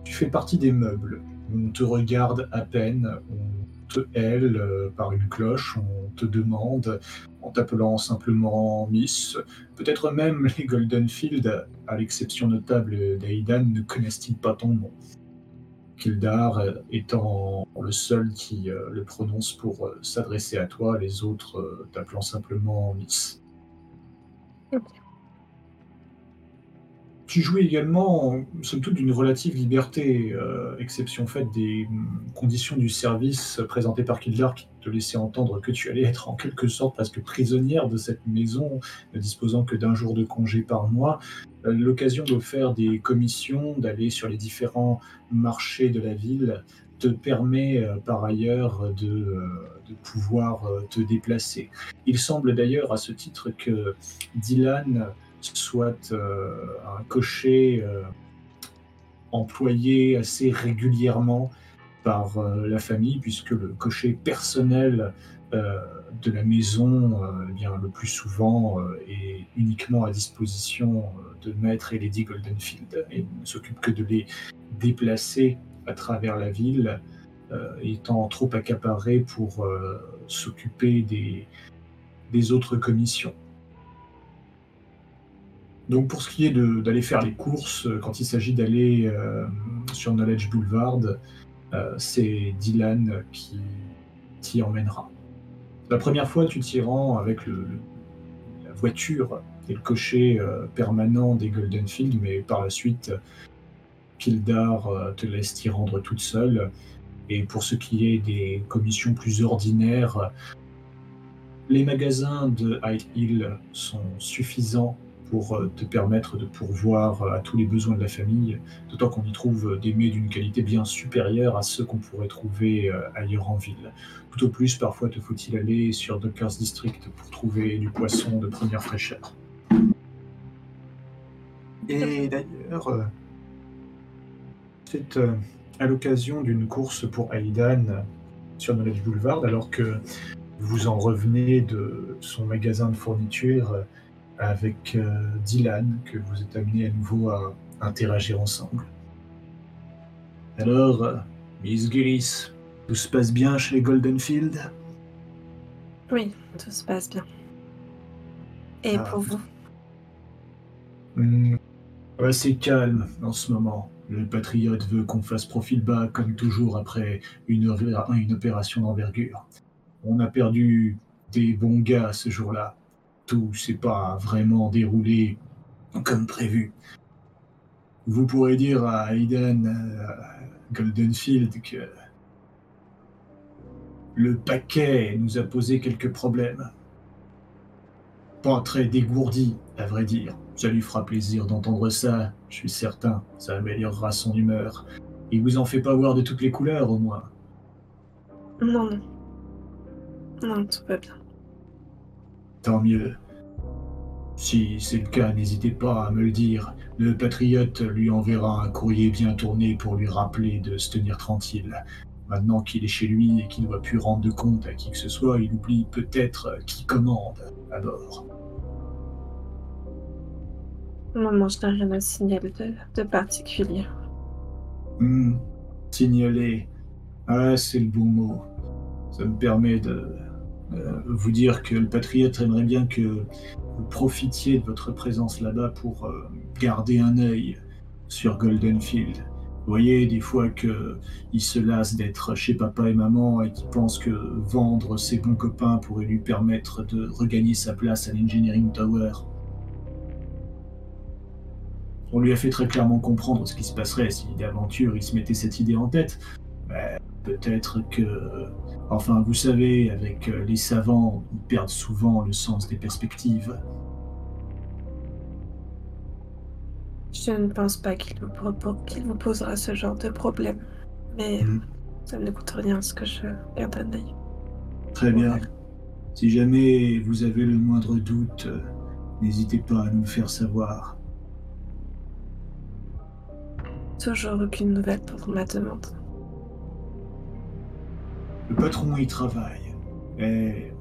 Tu fais partie des meubles. On te regarde à peine, on te hèle euh, par une cloche, on te demande en t'appelant simplement Miss. Peut-être même les Goldenfield, à l'exception notable d'Aidan, ne connaissent-ils pas ton nom? Kildar euh, étant le seul qui euh, le prononce pour euh, s'adresser à toi, les autres t'appelant simplement Miss. Tu jouis également, somme toute, d'une relative liberté, exception faite des conditions du service présentées par Kildar qui te laissait entendre que tu allais être en quelque sorte presque prisonnière de cette maison, ne disposant que d'un jour de congé par mois. Euh, L'occasion de faire des commissions, d'aller sur les différents marché de la ville te permet euh, par ailleurs de, euh, pouvoir te déplacer. Il semble d'ailleurs à ce titre que Dylan soit un cocher employé assez régulièrement par la famille, puisque le cocher personnel de la maison, eh bien, le plus souvent, est uniquement à disposition de Maître et Lady Goldenfield et ne s'occupe que de les déplacer à travers la ville, euh, étant trop accaparé pour euh, s'occuper des, des autres commissions. Donc pour ce qui est d'aller faire les courses, euh, quand il s'agit d'aller sur Knowledge Boulevard, c'est Dylan qui t'y emmènera. La première fois, tu t'y rends avec le- la voiture le cocher euh, permanent des Goldenfield, mais par la suite, Kildar euh, te laisse t'y rendre toute seule. Et pour ce qui est des commissions plus ordinaires, les magasins de High Hill sont suffisants pour euh, te permettre de pourvoir euh, à tous les besoins de la famille, d'autant qu'on y trouve des mets d'une qualité bien supérieure à ceux qu'on pourrait trouver euh, ailleurs en ville. Tout au plus, parfois te faut-il aller sur Dockers District pour trouver du poisson de première fraîcheur. Et d'ailleurs, euh, c'est euh, à l'occasion d'une course pour Aidan euh, sur Knowledge Boulevard, alors que vous en revenez de son magasin de fourniture avec Dylan, que vous êtes amené à nouveau à interagir ensemble. Alors, Miss Gillis, tout se passe bien chez Goldenfield? Oui, tout se passe bien. Et Ah. pour vous? Ouais, c'est calme en ce moment. Le patriote veut qu'on fasse profil bas comme toujours après une opération d'envergure. On a perdu des bons gars ce jour-là. Tout s'est pas vraiment déroulé comme prévu. Vous pourrez dire à Aiden euh, Goldenfield que le paquet nous a posé quelques problèmes. Pas très dégourdi, à vrai dire. Ça lui fera plaisir d'entendre ça, je suis certain. Ça améliorera son humeur. Il vous en fait pas voir de toutes les couleurs, au moins. Non, non. Non, tout va bien. Tant mieux. Si c'est le cas, n'hésitez pas à me le dire. Le patriote lui enverra un courrier bien tourné pour lui rappeler de se tenir tranquille. Maintenant qu'il est chez lui et qu'il ne doit plus rendre de compte à qui que ce soit, il oublie peut-être qui commande à bord. Non, non, je n'ai rien à signaler de, de particulier. Hmm, signaler. Ah, c'est le bon mot. Ça me permet de vous dire que le Patriote aimerait bien que vous profitiez de votre présence là-bas pour euh, garder un œil sur Goldenfield. Vous voyez, des fois que il se lasse d'être chez papa et maman et qu'il pense que vendre ses bons copains pourrait lui permettre de regagner sa place à l'Engineering Tower. On lui a fait très clairement comprendre ce qui se passerait si d'aventure il se mettait cette idée en tête. Peut-être que. Enfin, vous savez, avec euh, les savants, ils perdent souvent le sens des perspectives. Je ne pense pas qu'il vous, posera ce genre de problème. Mais Mhm. ça ne coûte rien ce que je garde un œil. Très bien. Si jamais vous avez le moindre doute, euh, n'hésitez pas à nous le faire savoir. Toujours aucune nouvelle pour ma demande. Le patron y travaille. Et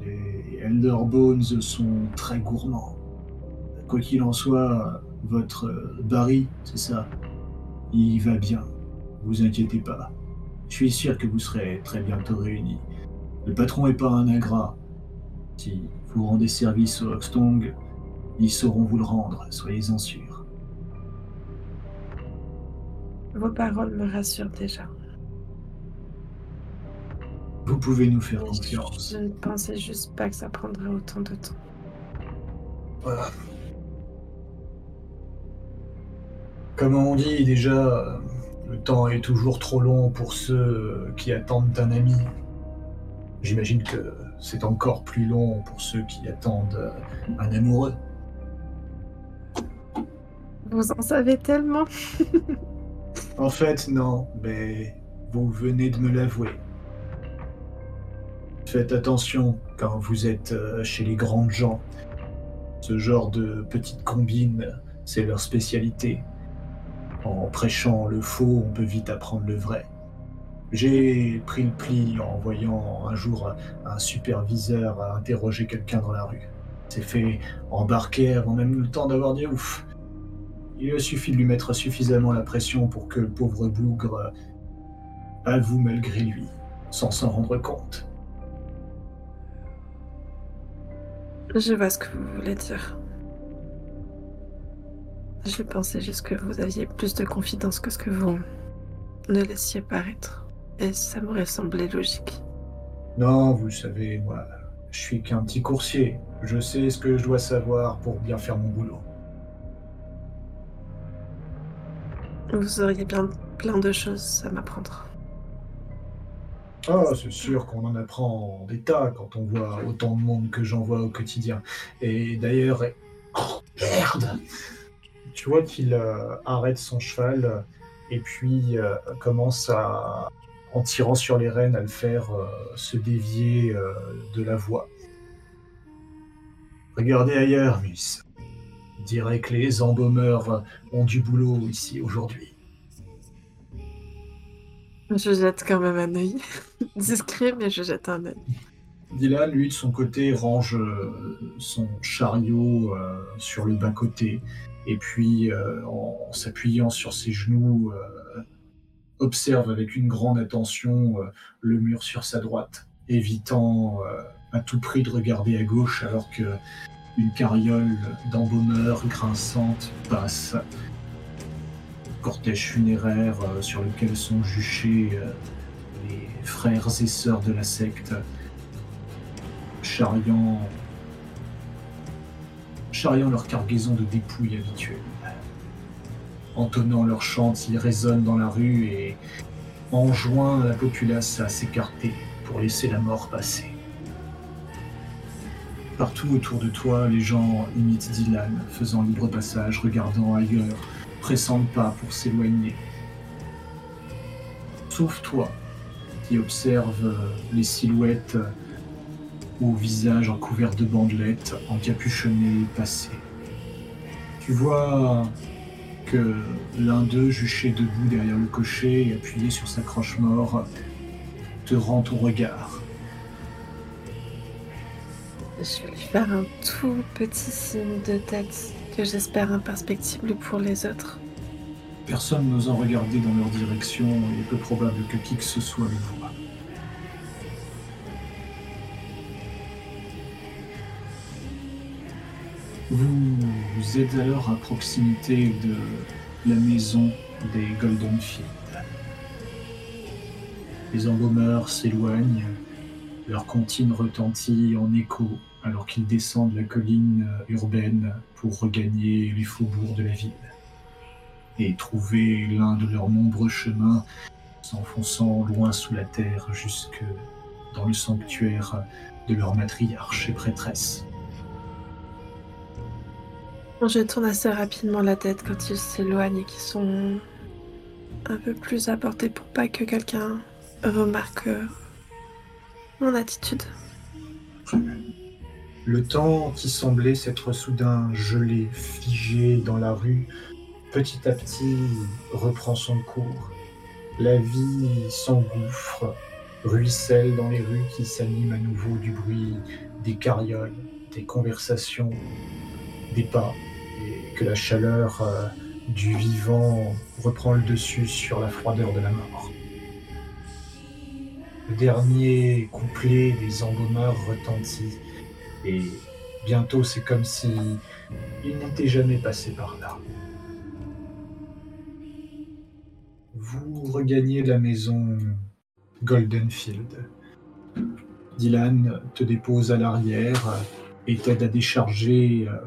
les Elder Bones sont très gourmands. Quoi qu'il en soit, votre Barry, c'est ça, il va bien. Vous inquiétez pas. Je suis sûr que vous serez très bientôt réunis. Le patron est pas un ingrat. Si vous rendez service au Hoxtong, ils sauront vous le rendre, soyez-en sûrs. Vos paroles me rassurent déjà. Vous pouvez nous faire Mais confiance. Je ne pensais juste pas que ça prendrait autant de temps. Voilà. Comme on dit déjà, euh, le temps est toujours trop long pour ceux qui attendent un ami. J'imagine que c'est encore plus long pour ceux qui attendent euh, un amoureux. Vous en savez tellement. En fait, non, mais vous venez de me l'avouer. Faites attention quand vous êtes euh, chez les grandes gens. Ce genre de petites combines, c'est leur spécialité. En prêchant le faux, on peut vite apprendre le vrai. J'ai pris le pli en voyant un jour un superviseur interroger quelqu'un dans la rue. s'est fait embarquer avant même le temps d'avoir dit ouf. Il a suffi de lui mettre suffisamment la pression pour que le pauvre bougre avoue malgré lui, sans s'en rendre compte. Je vois ce que vous voulez dire. Je pensais juste que vous aviez plus de confidence que ce que vous ne laissiez paraître. Et ça m'aurait semblé logique. Non, vous le savez, moi, je suis qu'un petit coursier. Je sais ce que je dois savoir pour bien faire mon boulot. Vous auriez bien plein de choses à m'apprendre. Ah, c'est sûr qu'on en apprend des tas quand on voit autant de monde que j'en vois au quotidien. Et d'ailleurs, oh, merde Tu vois qu'il euh, arrête son cheval euh, et puis euh, commence à, en tirant sur les rênes, à le faire se dévier de la voie. Regardez ailleurs, Miss. Je dirais que les embaumeurs ont du boulot ici aujourd'hui. Je jette quand même un œil. Discret, mais je jette un œil. Dylan, lui, de son côté, range euh, son chariot euh, sur le bas-côté, et puis, euh, en, s'appuyant sur ses genoux, euh, observe avec une grande attention le mur sur sa droite, évitant à tout prix de regarder à gauche alors que une carriole d'embaumeurs grinçante passe. Cortège funéraire euh, sur lequel sont juchés euh, les frères et sœurs de la secte charriant, leur cargaison de dépouilles habituelles. Entonnant leurs chants, ils résonnent dans la rue et enjoignent la populace à s'écarter pour laisser la mort passer. Partout autour de toi, les gens imitent Dylan, faisant libre passage, regardant ailleurs, pressant le pas pour s'éloigner. Sauf toi, qui observe les silhouettes au visage recouvert de bandelettes, encapuchonnées, passées. Tu vois que l'un d'eux, juché debout derrière le cocher et appuyé sur sa croche-mort, te rend ton regard. Je vais lui faire un tout petit signe de tête que j'espère imperspectible pour les autres. Personne n'osant regarder dans leur direction, il est peu probable que qui que ce soit voie. Vous, vous êtes alors à proximité de la maison des Goldenfield. Les embaumeurs s'éloignent, leur comptine retentit en écho alors qu'ils descendent la colline euh, urbaine pour regagner les faubourgs de la ville et trouver l'un de leurs nombreux chemins s'enfonçant loin sous la terre jusque dans le sanctuaire de leur matriarche et prêtresse. Je tourne assez rapidement la tête quand ils s'éloignent et qu'ils sont un peu plus à portée pour pas que quelqu'un remarque euh, mon attitude. Le temps qui semblait s'être soudain gelé, figé dans la rue, petit à petit reprend son cours. La vie s'engouffre, ruisselle dans les rues qui s'animent à nouveau du bruit des carrioles, des conversations, des pas, et que la chaleur euh, du vivant reprend le dessus sur la froideur de la mort. Le dernier couplet des embaumeurs retentit et bientôt, c'est comme si il n'était jamais passé par là. Vous regagnez la maison Goldenfield. Dylan te dépose à l'arrière et t'aide à décharger euh,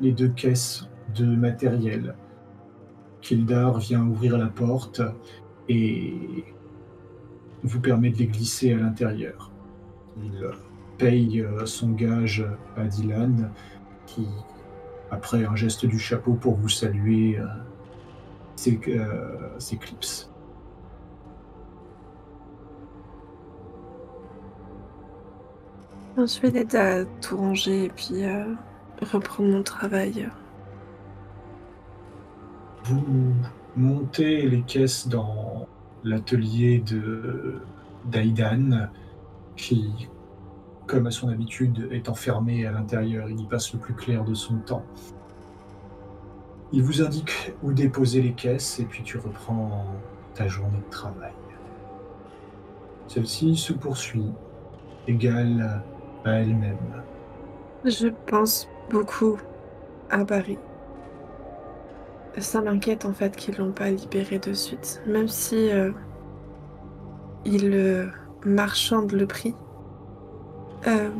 les deux caisses de matériel. Kildar vient ouvrir la porte et vous permet de les glisser à l'intérieur. Il paye euh, son gage à Dylan, qui, après un geste du chapeau pour vous saluer, euh, s'éclipse. Je vais l'aider à tout ranger et puis euh, reprendre mon travail. Vous montez les caisses dans l'atelier de d'Aidan, qui comme à son habitude, est enfermé à l'intérieur. Il y passe le plus clair de son temps. Il vous indique où déposer les caisses et puis tu reprends ta journée de travail. Celle-ci se poursuit, égale à elle-même. Je pense beaucoup à Barry. Ça m'inquiète en fait qu'ils l'ont pas libéré de suite, même si euh, il euh, marchande le prix. Euh,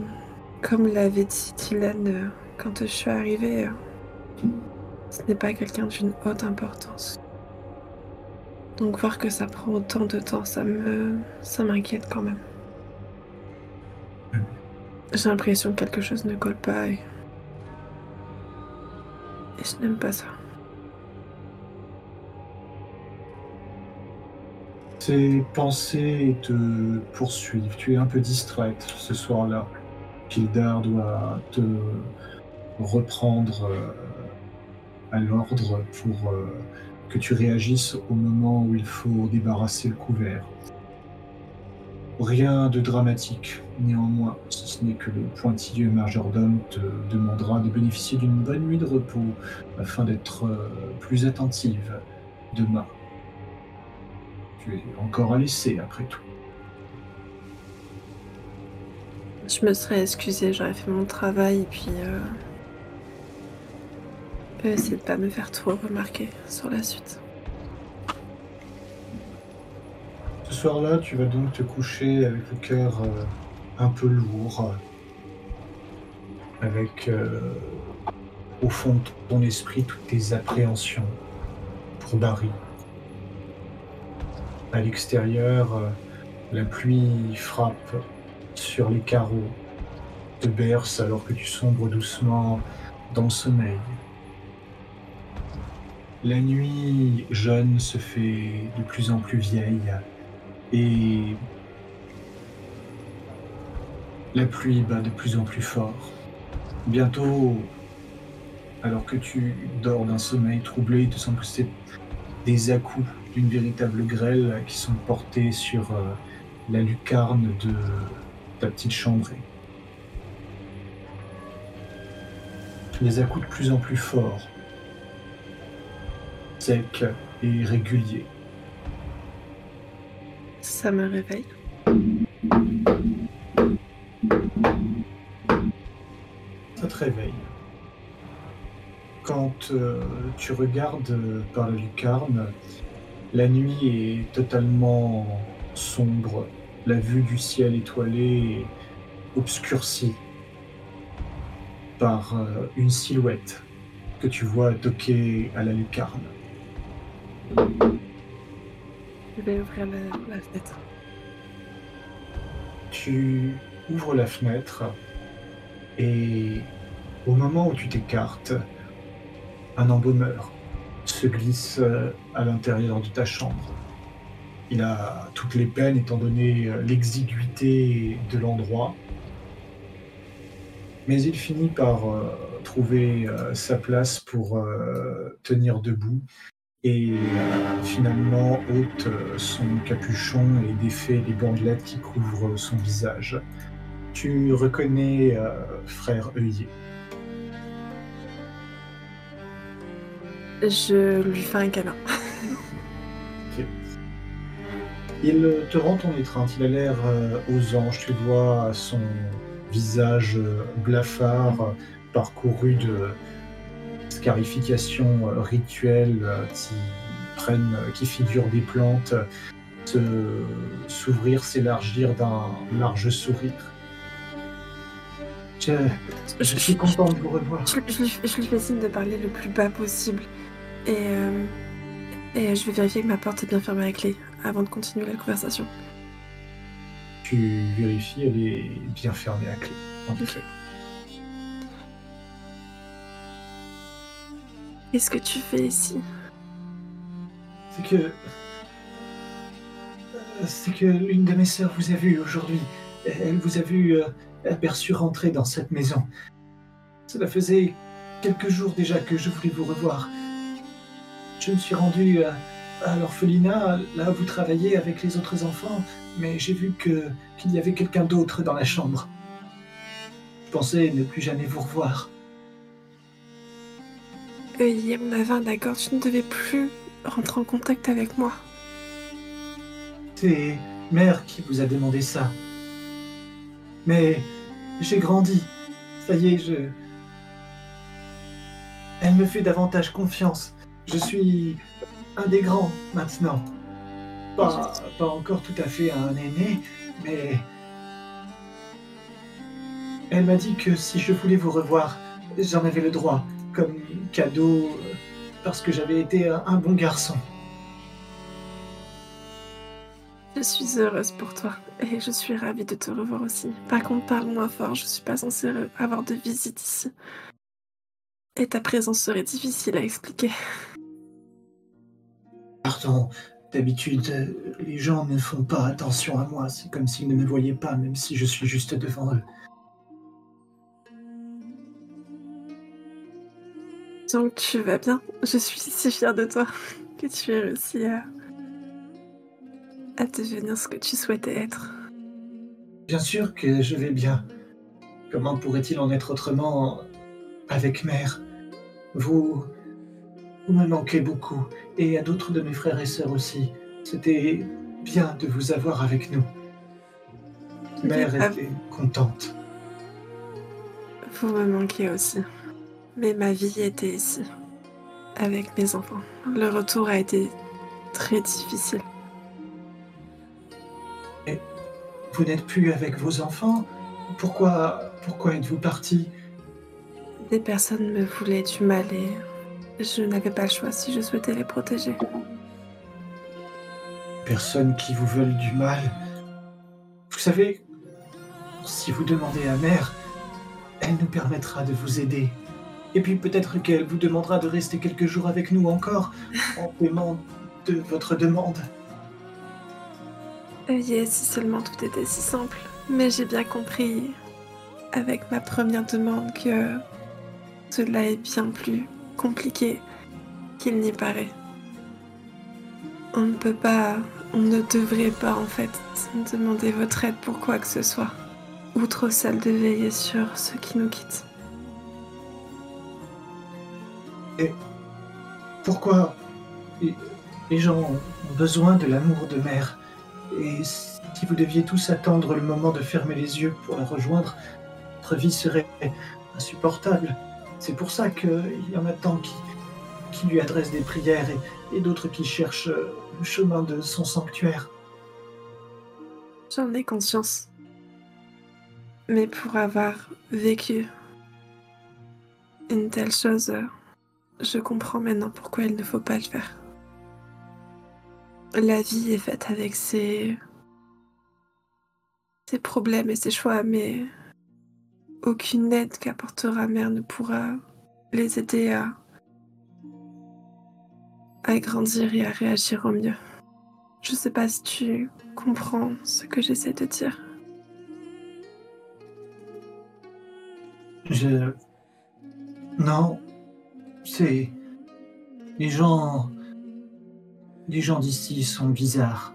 comme l'avait dit Dylan quand je suis arrivée, ce n'est pas quelqu'un d'une haute importance. Donc voir que ça prend autant de temps, ça me, ça m'inquiète quand même. J'ai l'impression que quelque chose ne colle pas et, et je n'aime pas ça. Tes pensées te poursuivent. Tu es un peu distraite ce soir-là. Kildar doit te reprendre euh, à l'ordre pour euh, que tu réagisses au moment où il faut débarrasser le couvert. Rien de dramatique, néanmoins, si ce n'est que le pointilleux majordome te demandera de bénéficier d'une bonne nuit de repos afin d'être euh, plus attentive demain tu es encore à laisser après tout. Je me serais excusée, j'aurais fait mon travail et puis euh, essayer de pas me faire trop remarquer sur la suite. Ce soir-là, tu vas donc te coucher avec le cœur euh, un peu lourd, avec euh, au fond de ton esprit toutes tes appréhensions pour Barry, à l'extérieur, euh, la pluie frappe sur les carreaux, te berce alors que tu sombres doucement dans le sommeil. La nuit jeune se fait de plus en plus vieille et la pluie bat de plus en plus fort. Bientôt, alors que tu dors d'un sommeil troublé, il te semble que c'est des à-coups d'une véritable grêle qui sont portés sur euh, la lucarne de ta petite chambrée. Les à de plus en plus forts, secs et réguliers. Ça me réveille. Ça te réveille. Quand euh, tu regardes par la lucarne, la nuit est totalement sombre. La vue du ciel étoilé est obscurcie par euh, une silhouette que tu vois toquer à la lucarne. Je vais ouvrir la, fenêtre. Tu ouvres la fenêtre et Au moment où tu t'écartes, un embaumeur se glisse euh, à l'intérieur de ta chambre. Il a toutes les peines étant donné euh, l'exiguïté de l'endroit. Mais il finit par euh, trouver sa place pour tenir debout et finalement ôte son capuchon et défait les bandelettes qui couvrent son visage. Tu reconnais frère œillet. Je lui fais un câlin. Il te rend ton étreinte, il a l'air euh, aux anges, tu vois son visage euh, blafard parcouru de scarifications euh, rituelles qui prennent, qui figurent des plantes, s'ouvrir, s'élargir d'un large sourire. Je, je, suis content de vous revoir. Je, je, lui fais signe de parler le plus bas possible. Et, euh, et je vais vérifier que ma porte est bien fermée à clé avant de continuer la conversation. Tu vérifies, elle est bien fermée à clé, en effet. Qu'est-ce que tu fais ici? C'est que. C'est que l'une de mes sœurs vous a vu aujourd'hui. Elle vous a vu euh, aperçu rentrer dans cette maison. Cela faisait quelques jours déjà que je voulais vous revoir je me suis rendu à, l'orphelinat, là où vous travaillez avec les autres enfants, mais j'ai vu que qu'il y avait quelqu'un d'autre dans la chambre. Je pensais ne plus jamais vous revoir. Mon avin, d'accord, tu ne devais plus rentrer en contact avec moi. C'est mère qui vous a demandé ça. Mais j'ai grandi. Ça y est, je. Elle me fait davantage confiance. Je suis un des grands maintenant. Pas, encore tout à fait un aîné, mais elle m'a dit que si je voulais vous revoir, j'en avais le droit, comme cadeau, parce que j'avais été un, bon garçon. Je suis heureuse pour toi et je suis ravie de te revoir aussi. Par contre, parle moins fort, je suis pas censée avoir de visite ici. Et ta présence serait difficile à expliquer. Pardon, d'habitude, les gens ne font pas attention à moi. C'est comme s'ils ne me voyaient pas, même si je suis juste devant eux. Donc tu vas bien? Je suis si fière de toi que tu aies réussi à, à devenir ce que tu souhaitais être. Bien sûr que je vais bien. Comment pourrait-il en être autrement avec mère? Vous vous me manquez beaucoup, et à d'autres de mes frères et sœurs aussi. C'était bien de vous avoir avec nous. Mère était contente. Vous me manquez aussi. Mais ma vie était ici, avec mes enfants. Le retour a été très difficile. Et vous n'êtes plus avec vos enfants? Pourquoi, pourquoi êtes-vous parti Des personnes me voulaient du mal et je n'avais pas le choix si je souhaitais les protéger. Personnes qui vous veulent du mal. Vous savez, si vous demandez à mère, elle nous permettra de vous aider. Et puis peut-être qu'elle vous demandera de rester quelques jours avec nous encore en paiement de votre demande. Oui, si seulement tout était si simple. Mais j'ai bien compris avec ma première demande que cela est bien plus compliqué qu'il n'y paraît. On ne peut pas, on ne devrait pas en fait demander votre aide pour quoi que ce soit, outre celle de veiller sur ceux qui nous quittent. Et pourquoi les gens ont besoin de l'amour de mère? Et si vous deviez tous attendre le moment de fermer les yeux pour la rejoindre, votre vie serait insupportable. C'est pour ça qu'il y en a tant qui, lui adressent des prières et, d'autres qui cherchent le chemin de son sanctuaire. J'en ai conscience. Mais pour avoir vécu une telle chose, je comprends maintenant pourquoi il ne faut pas le faire. La vie est faite avec ses, ses problèmes et ses choix, mais aucune aide qu'apportera mère ne pourra les aider à, à grandir et à réagir au mieux. Je sais pas si tu comprends ce que j'essaie de dire. Je. Non. C'est. Les gens. Les gens d'ici sont bizarres.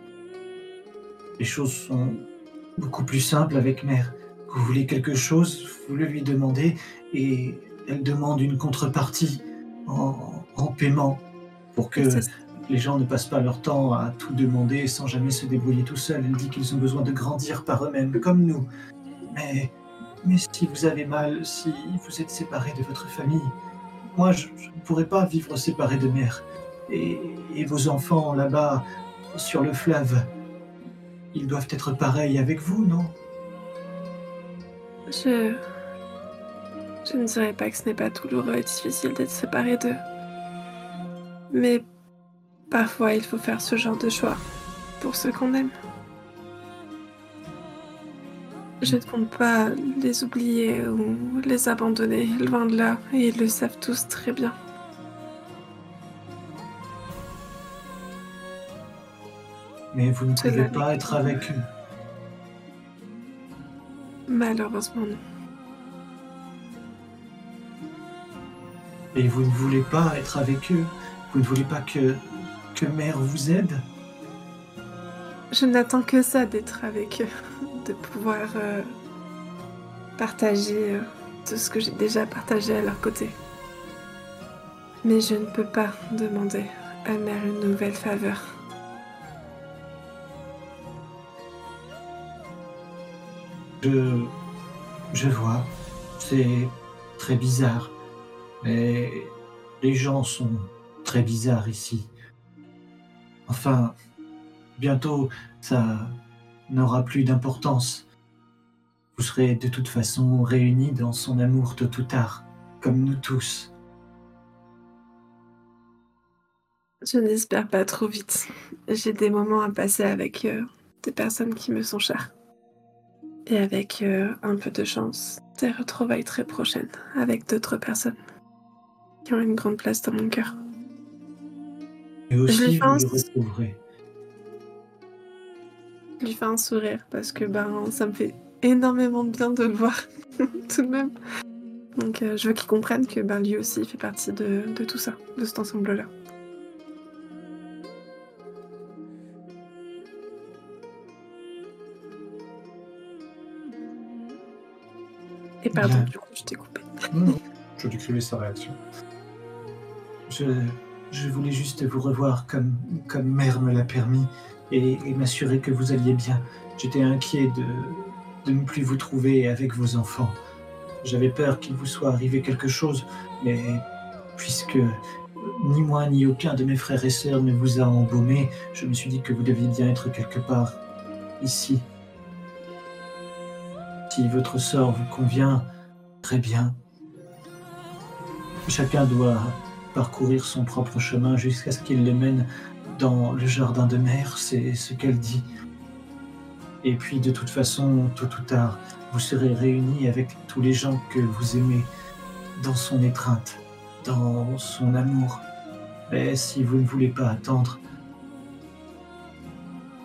Les choses sont beaucoup plus simples avec mère. Vous voulez quelque chose, vous le lui demandez et elle demande une contrepartie en, en paiement pour que les gens ne passent pas leur temps à tout demander sans jamais se débrouiller tout seuls. Elle dit qu'ils ont besoin de grandir par eux-mêmes, comme nous. Mais, mais si vous avez mal, si vous êtes séparés de votre famille, moi je, je ne pourrais pas vivre séparé de mère. Et, et vos enfants là-bas, sur le fleuve, ils doivent être pareils avec vous, non? Je. Je ne dirais pas que ce n'est pas douloureux et difficile d'être séparé d'eux. Mais parfois il faut faire ce genre de choix pour ceux qu'on aime. Je ne compte pas les oublier ou les abandonner, loin de là, et ils le savent tous très bien. Mais vous ne pouvez pas être avec eux. Malheureusement, non. Et vous ne voulez pas être avec eux. Vous ne voulez pas que, que mère vous aide. Je n'attends que ça d'être avec eux, de pouvoir euh, partager euh, tout ce que j'ai déjà partagé à leur côté. Mais je ne peux pas demander à mère une nouvelle faveur. Je, je vois. C'est très bizarre. Mais les gens sont très bizarres ici. Enfin, bientôt, ça n'aura plus d'importance. Vous serez de toute façon réunis dans son amour tôt ou tard, comme nous tous. Je n'espère pas trop vite. J'ai des moments à passer avec euh, des personnes qui me sont chères. Et avec euh, un peu de chance, des retrouvailles très prochaines avec d'autres personnes qui ont une grande place dans mon cœur. Et aussi, vous pense. retrouverez. Je lui fais un sourire parce que ben ça me fait énormément de bien de le voir tout de même. Donc euh, je veux qu'il comprenne que ben lui aussi fait partie de, de tout ça, de cet ensemble-là. Et pardon, Bien. du coup je t'ai coupé. Non. Je décrivais sa réaction. Je, je voulais juste vous revoir comme, comme mère me l'a permis et, et m'assurer que vous alliez bien. J'étais inquiet de, de ne plus vous trouver avec vos enfants. J'avais peur qu'il vous soit arrivé quelque chose, mais puisque ni moi ni aucun de mes frères et sœurs ne vous a embaumé, je me suis dit que vous deviez bien être quelque part ici. Si votre sort vous convient, très bien. Chacun doit parcourir son propre chemin jusqu'à ce qu'il le mène dans le jardin de mer, c'est ce qu'elle dit. Et puis de toute façon, tôt ou tard, vous serez réunis avec tous les gens que vous aimez dans son étreinte, dans son amour. Mais si vous ne voulez pas attendre,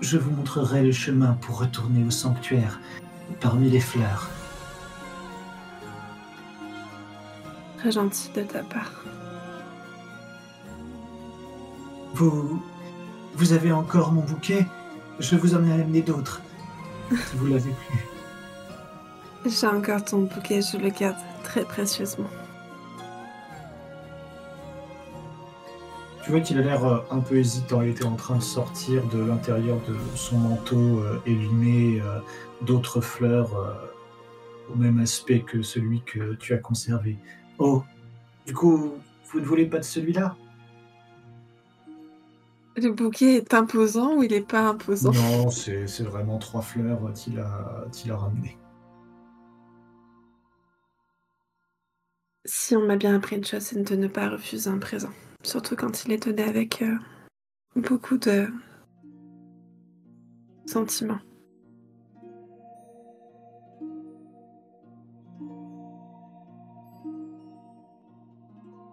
je vous montrerai le chemin pour retourner au sanctuaire parmi les fleurs. Très gentil de ta part. Vous, vous avez encore mon bouquet Je vous en ai amené d'autres. Si vous l'avez plus. J'ai encore ton bouquet, je le garde très précieusement. Tu vois qu'il a l'air euh, un peu hésitant. Il était en train de sortir de l'intérieur de son manteau euh, élimé euh, d'autres fleurs euh, au même aspect que celui que tu as conservé. Oh, du coup, vous ne voulez pas de celui-là? Le bouquet est imposant ou il est pas imposant? Non, c'est vraiment trois fleurs qu'il a, qu'il a ramenées. Si on m'a bien appris une chose, c'est de ne pas refuser un présent. Surtout quand il est donné avec euh, beaucoup de sentiments.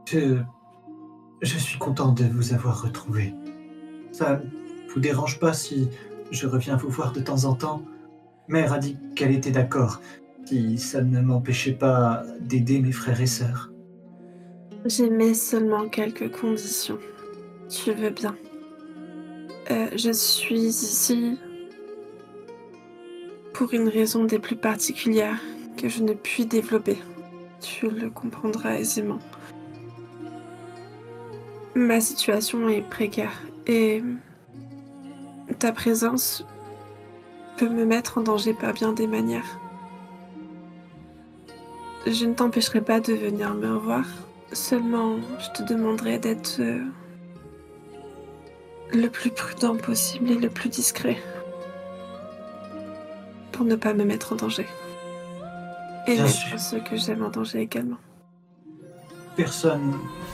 Je... suis content de vous avoir retrouvé. Ça vous dérange pas si je reviens vous voir de temps en temps? Mère a dit qu'elle était d'accord, si ça ne m'empêchait pas d'aider mes frères et sœurs. J'émets seulement quelques conditions. Tu veux bien. Euh, je suis ici pour une raison des plus particulières que je ne puis développer. Tu le comprendras aisément. Ma situation est précaire et ta présence peut me mettre en danger par bien des manières. Je ne t'empêcherai pas de venir me revoir, seulement je te demanderai d'être euh, le plus prudent possible et le plus discret pour ne pas me mettre en danger. Et Bien mettre sûr. ceux que j'aime en danger également. Personne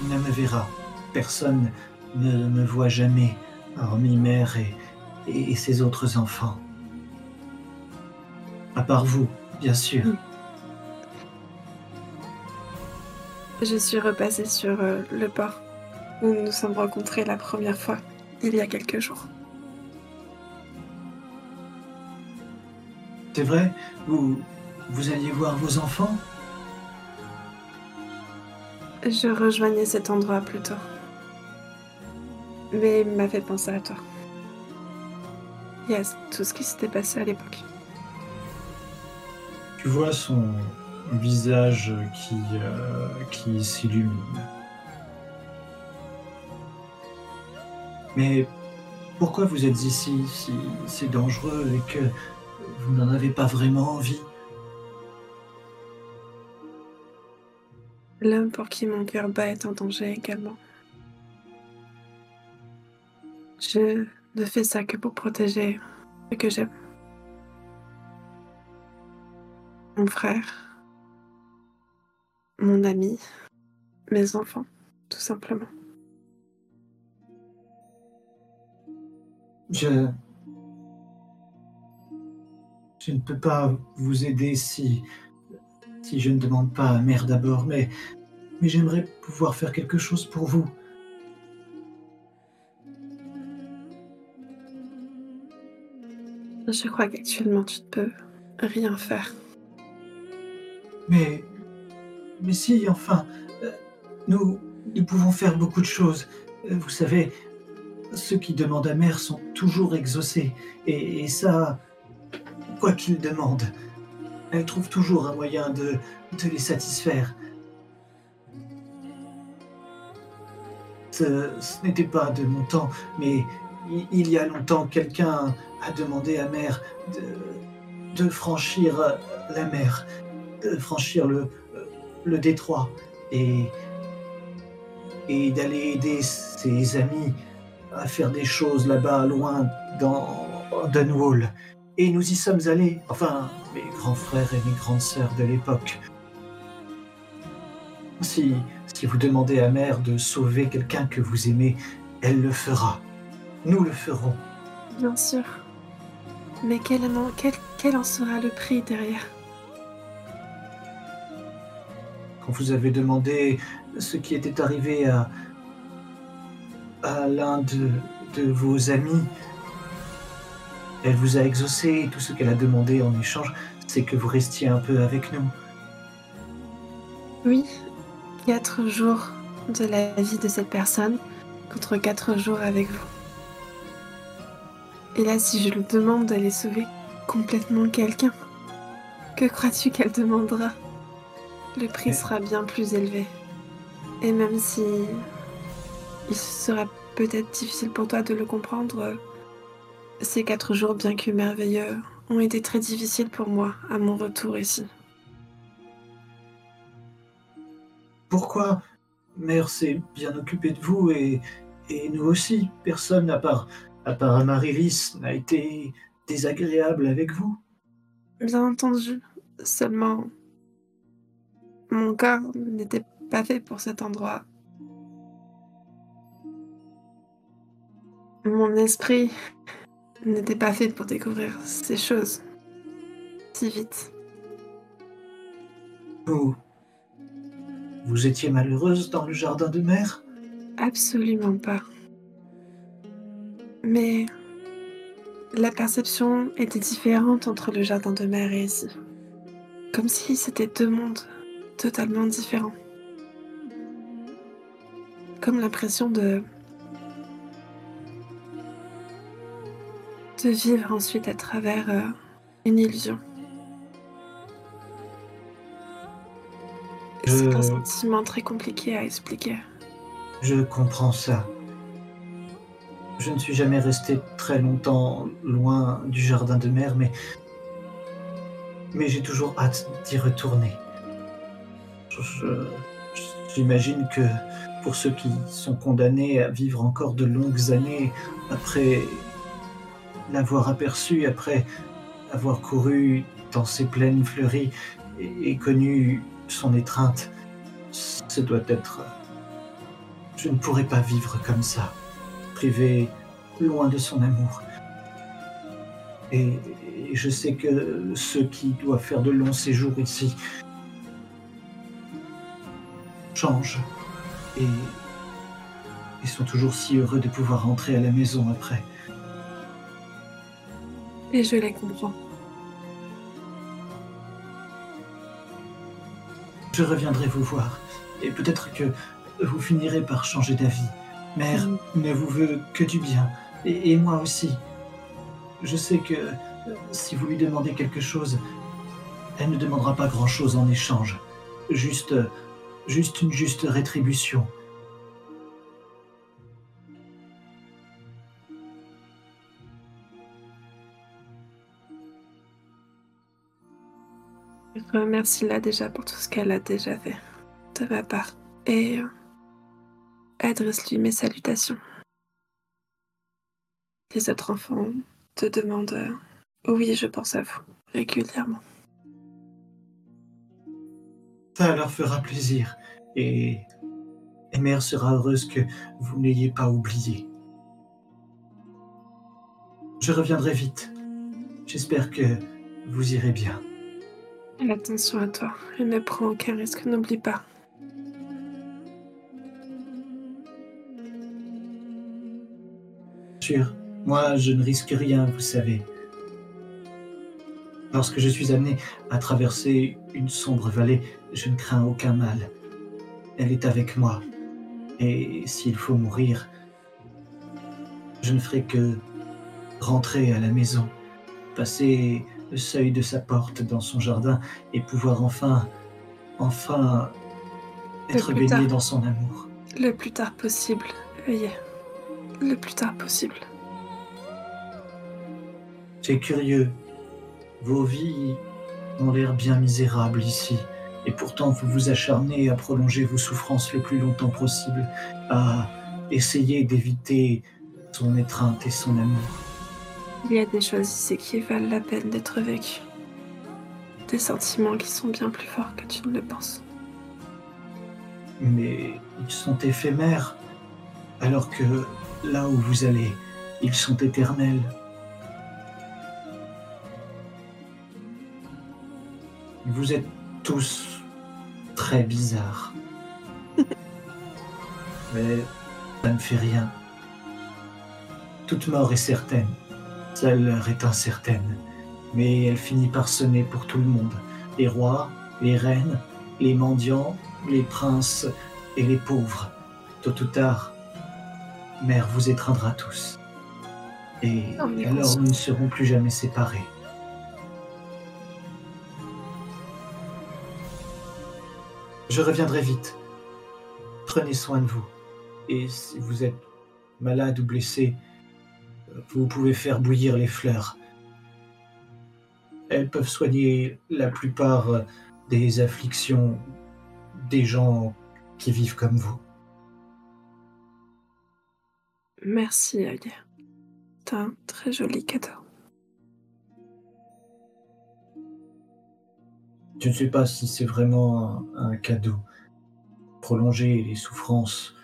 ne me verra. Personne ne me voit jamais, hormis mère et, et ses autres enfants. À part vous, bien sûr. Mm. Je suis repassée sur euh, le port où nous nous sommes rencontrés la première fois, il y a quelques jours. C'est vrai? Vous, vous alliez voir vos enfants? Je rejoignais cet endroit plus tôt. Mais il m'a fait penser à toi. Et à tout ce qui s'était passé à l'époque. Tu vois son visage qui, euh, qui s'illumine. Mais pourquoi vous êtes ici si c'est dangereux et que vous n'en avez pas vraiment envie? L'homme pour qui mon cœur bat est en danger également. Je ne fais ça que pour protéger ce que j'aime. Mon frère, mon ami, mes enfants, tout simplement. Je. Je ne peux pas vous aider si. si je ne demande pas à mère d'abord, mais. Mais j'aimerais pouvoir faire quelque chose pour vous. Je crois qu'actuellement tu ne peux rien faire. Mais. Mais si, enfin. euh, Nous. Nous pouvons faire beaucoup de choses. Euh, Vous savez, ceux qui demandent à mère sont toujours exaucés. Et, ça. Quoi qu'ils demandent, elle trouve toujours un moyen de, de les satisfaire. Ce, ce n'était pas de mon temps, mais il, il y a longtemps, quelqu'un a demandé à mère de, de franchir euh, la mer, de franchir le, le détroit et, et d'aller aider ses amis à faire des choses là-bas, loin dans Dunwall. Et nous y sommes allés, enfin, mes grands frères et mes grandes sœurs de l'époque. Si, si vous demandez à mère de sauver quelqu'un que vous aimez, elle le fera. Nous le ferons. Bien sûr. Mais quel quel, quel en sera le prix derrière? Quand vous avez demandé ce qui était arrivé à, l'un de, de vos amis, elle vous a exaucé et tout ce qu'elle a demandé en échange, c'est que vous restiez un peu avec nous. Oui, quatre jours de la vie de cette personne contre quatre jours avec vous. Et là, si je lui demande d'aller sauver complètement quelqu'un, que crois-tu qu'elle demandera? Le prix sera bien plus élevé. Et même si il sera peut-être difficile pour toi de le comprendre, ces quatre jours, bien que merveilleux, ont été très difficiles pour moi à mon retour ici. Pourquoi Mère s'est bien occupée de vous et, et nous aussi. Personne, à part, à part Amaryllis, n'a été désagréable avec vous. Bien entendu, seulement mon corps n'était pas fait pour cet endroit. Mon esprit n'était pas fait pour découvrir ces choses si vite. Vous, vous étiez malheureuse dans le jardin de mer? Absolument pas. Mais la perception était différente entre le jardin de mer et ici. Comme si c'était deux mondes totalement différents. Comme l'impression de de vivre ensuite à travers euh, une illusion. C'est un sentiment très compliqué à expliquer. Je comprends ça. Je ne suis jamais resté très longtemps loin du jardin de mer, mais. Mais j'ai toujours hâte d'y retourner. J'imagine que pour ceux qui sont condamnés à vivre encore de longues années après l'avoir aperçu, après avoir couru dans ces plaines fleuries et, connu son étreinte, ce doit être... Je ne pourrais pas vivre comme ça, privé loin de son amour. Et, je sais que ceux qui doivent faire de longs séjours ici changent et, ils sont toujours si heureux de pouvoir rentrer à la maison après. Et je les comprends. Je reviendrai vous voir, et peut-être que vous finirez par changer d'avis. Mère mm. ne vous veut que du bien, et, et, moi aussi. Je sais que si vous lui demandez quelque chose, elle ne demandera pas grand-chose en échange. Juste, juste une juste rétribution. remercie-la déjà pour tout ce qu'elle a déjà fait de ma part. Et euh, adresse-lui mes salutations. Les autres enfants te demandent euh, Oui, je pense à vous régulièrement. Ça leur fera plaisir. Et, et mère sera heureuse que vous n'ayez pas oublié. Je reviendrai vite. J'espère que vous irez bien. Attention à toi et ne prends aucun risque, n'oublie pas. Sûr, moi je ne risque rien, vous savez. Lorsque je suis amené à traverser une sombre vallée, je ne crains aucun mal. Elle est avec moi. Et s'il faut mourir, je ne ferai que rentrer à la maison, passer le seuil de sa porte dans son jardin et pouvoir enfin, enfin être baigné dans son amour. Le plus tard possible, veuillez. Le plus tard possible. C'est curieux. Vos vies ont l'air bien misérables ici. Et pourtant, vous vous acharnez à prolonger vos souffrances le plus longtemps possible, à essayer d'éviter son étreinte et son amour. Il y a des choses ici qui valent la peine d'être vécues. Des sentiments qui sont bien plus forts que tu ne le penses. Mais ils sont éphémères, alors que là où vous allez, ils sont éternels. Vous êtes tous très bizarres. Mais ça ne fait rien. Toute mort est certaine. Seule l'heure est incertaine, mais elle finit par sonner pour tout le monde. Les rois, les reines, les mendiants, les princes et les pauvres. Tôt ou tard, mère vous étreindra tous. Et alors nous ne serons plus jamais séparés. Je reviendrai vite. Prenez soin de vous. Et si vous êtes malade ou blessé, vous pouvez faire bouillir les fleurs. Elles peuvent soigner la plupart des afflictions des gens qui vivent comme vous. Merci, Alia. C'est un très joli cadeau. Je ne sais pas si c'est vraiment un, cadeau. Prolonger les souffrances.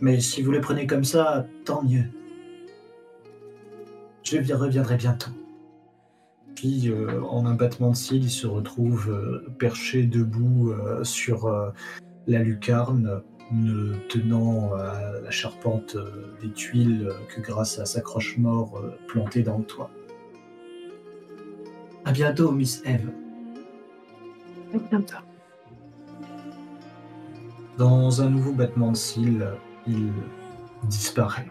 Mais si vous les prenez comme ça, tant mieux. Je reviendrai bientôt. Puis, euh, en un battement de cils, il se retrouve euh, perché debout euh, sur la lucarne ne tenant à la charpente des tuiles que grâce à sa croche-mort plantée dans le toit. À bientôt, Miss Eve. Dans un nouveau battement de cils, il disparaît.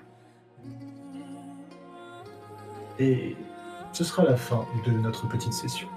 Et ce sera la fin de notre petite session.